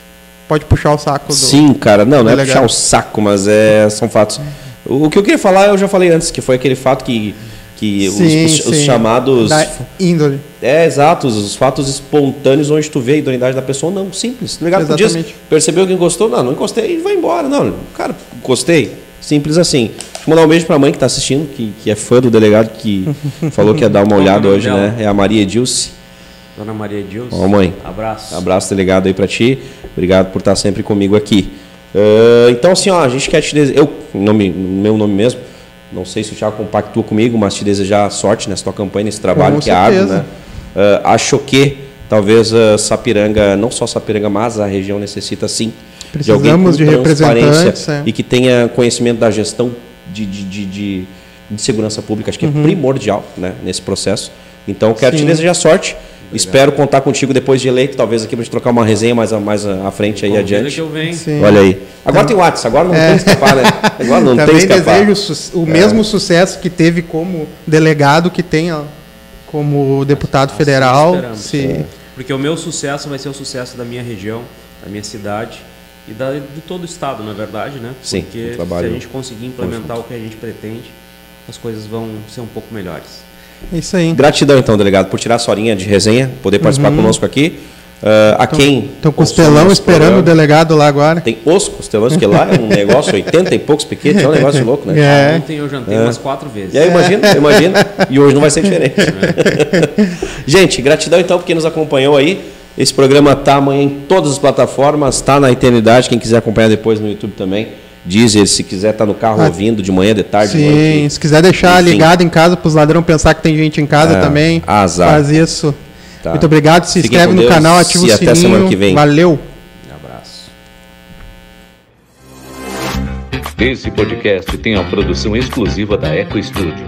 pode puxar o saco do. Sim, cara, não, não é puxar o saco, mas é, são fatos. O que eu queria falar, eu já falei antes, que foi aquele fato que, que os- Sim, os, os sim. chamados. Da índole. É, exato, os fatos espontâneos onde tu vê a idoneidade da pessoa, não, simples. Ligado pro dias, Exatamente. percebeu que encostou? Não, não encostei e vai embora. Não, cara, encostei. Simples assim. Deixa eu mandar um beijo pra mãe que tá assistindo, que, que é fã do delegado, que (laughs) falou que ia dar uma olhada hoje, dela? né? É a Maria Edilce. Dona Maria Dilson. Ó, mãe. Abraço. Abraço, delegado, aí pra ti. Obrigado por estar sempre comigo aqui. Ah, então, assim, ó, a gente quer te desejar. Eu, nome, no meu nome mesmo, não sei se o Thiago compactua comigo, mas te desejar sorte nessa tua campanha, nesse trabalho Com que é árduo, certeza. né? Ah, acho que talvez a Sapiranga, não só Sapiranga, mas a região necessita sim de alguém com Precisamos de transparência é. e que tenha conhecimento da gestão de, de, de, de- de segurança pública. Acho que é primordial né, nesse processo. Então, quero te Uhum. Sim. desejar sorte. Espero contar contigo depois de eleito, talvez aqui para gente trocar uma resenha mais, a- mais à frente aí Convida adiante. que eu venho. Sim. Olha aí. Agora tem WhatsApp, agora não tem que escapar, né? Agora não (laughs) tem Também que escapar. desejo su- o mesmo sucesso que teve como delegado que tenha como deputado Assim federal. Se, Porque o meu sucesso vai ser o sucesso da minha região, da minha cidade e da, de todo o estado, na verdade, né? Sim, Porque se a gente conseguir implementar o que a gente pretende, as coisas vão ser um pouco melhores. É isso aí. Gratidão, então, delegado, por tirar a sua horinha de resenha, poder participar conosco aqui. Ah, a quem. Então, costelão esperando o delegado lá agora. Tem os costelões, que lá é um negócio, (laughs) 80 e poucos piquetes, é um negócio louco, né? É. Ontem eu jantei umas quatro vezes. E aí, imagina, imagina. E hoje não vai ser diferente. (laughs) (laughs) Gente, gratidão então por quem nos acompanhou aí. Esse programa tá amanhã em todas as plataformas, tá na eternidade. Quem quiser acompanhar depois no YouTube também. Deezer, se quiser, tá no carro Ah, ouvindo de manhã, de tarde, de Sim, noite. se quiser deixar Enfim. ligado em casa para os ladrões pensar que tem gente em casa É, também, azar. faz isso. Tá. Muito obrigado, se Fiquem inscreve no Deus canal, ativa e o até sininho. semana que vem. Valeu. Um abraço. Esse podcast tem a produção exclusiva da Eco Studio.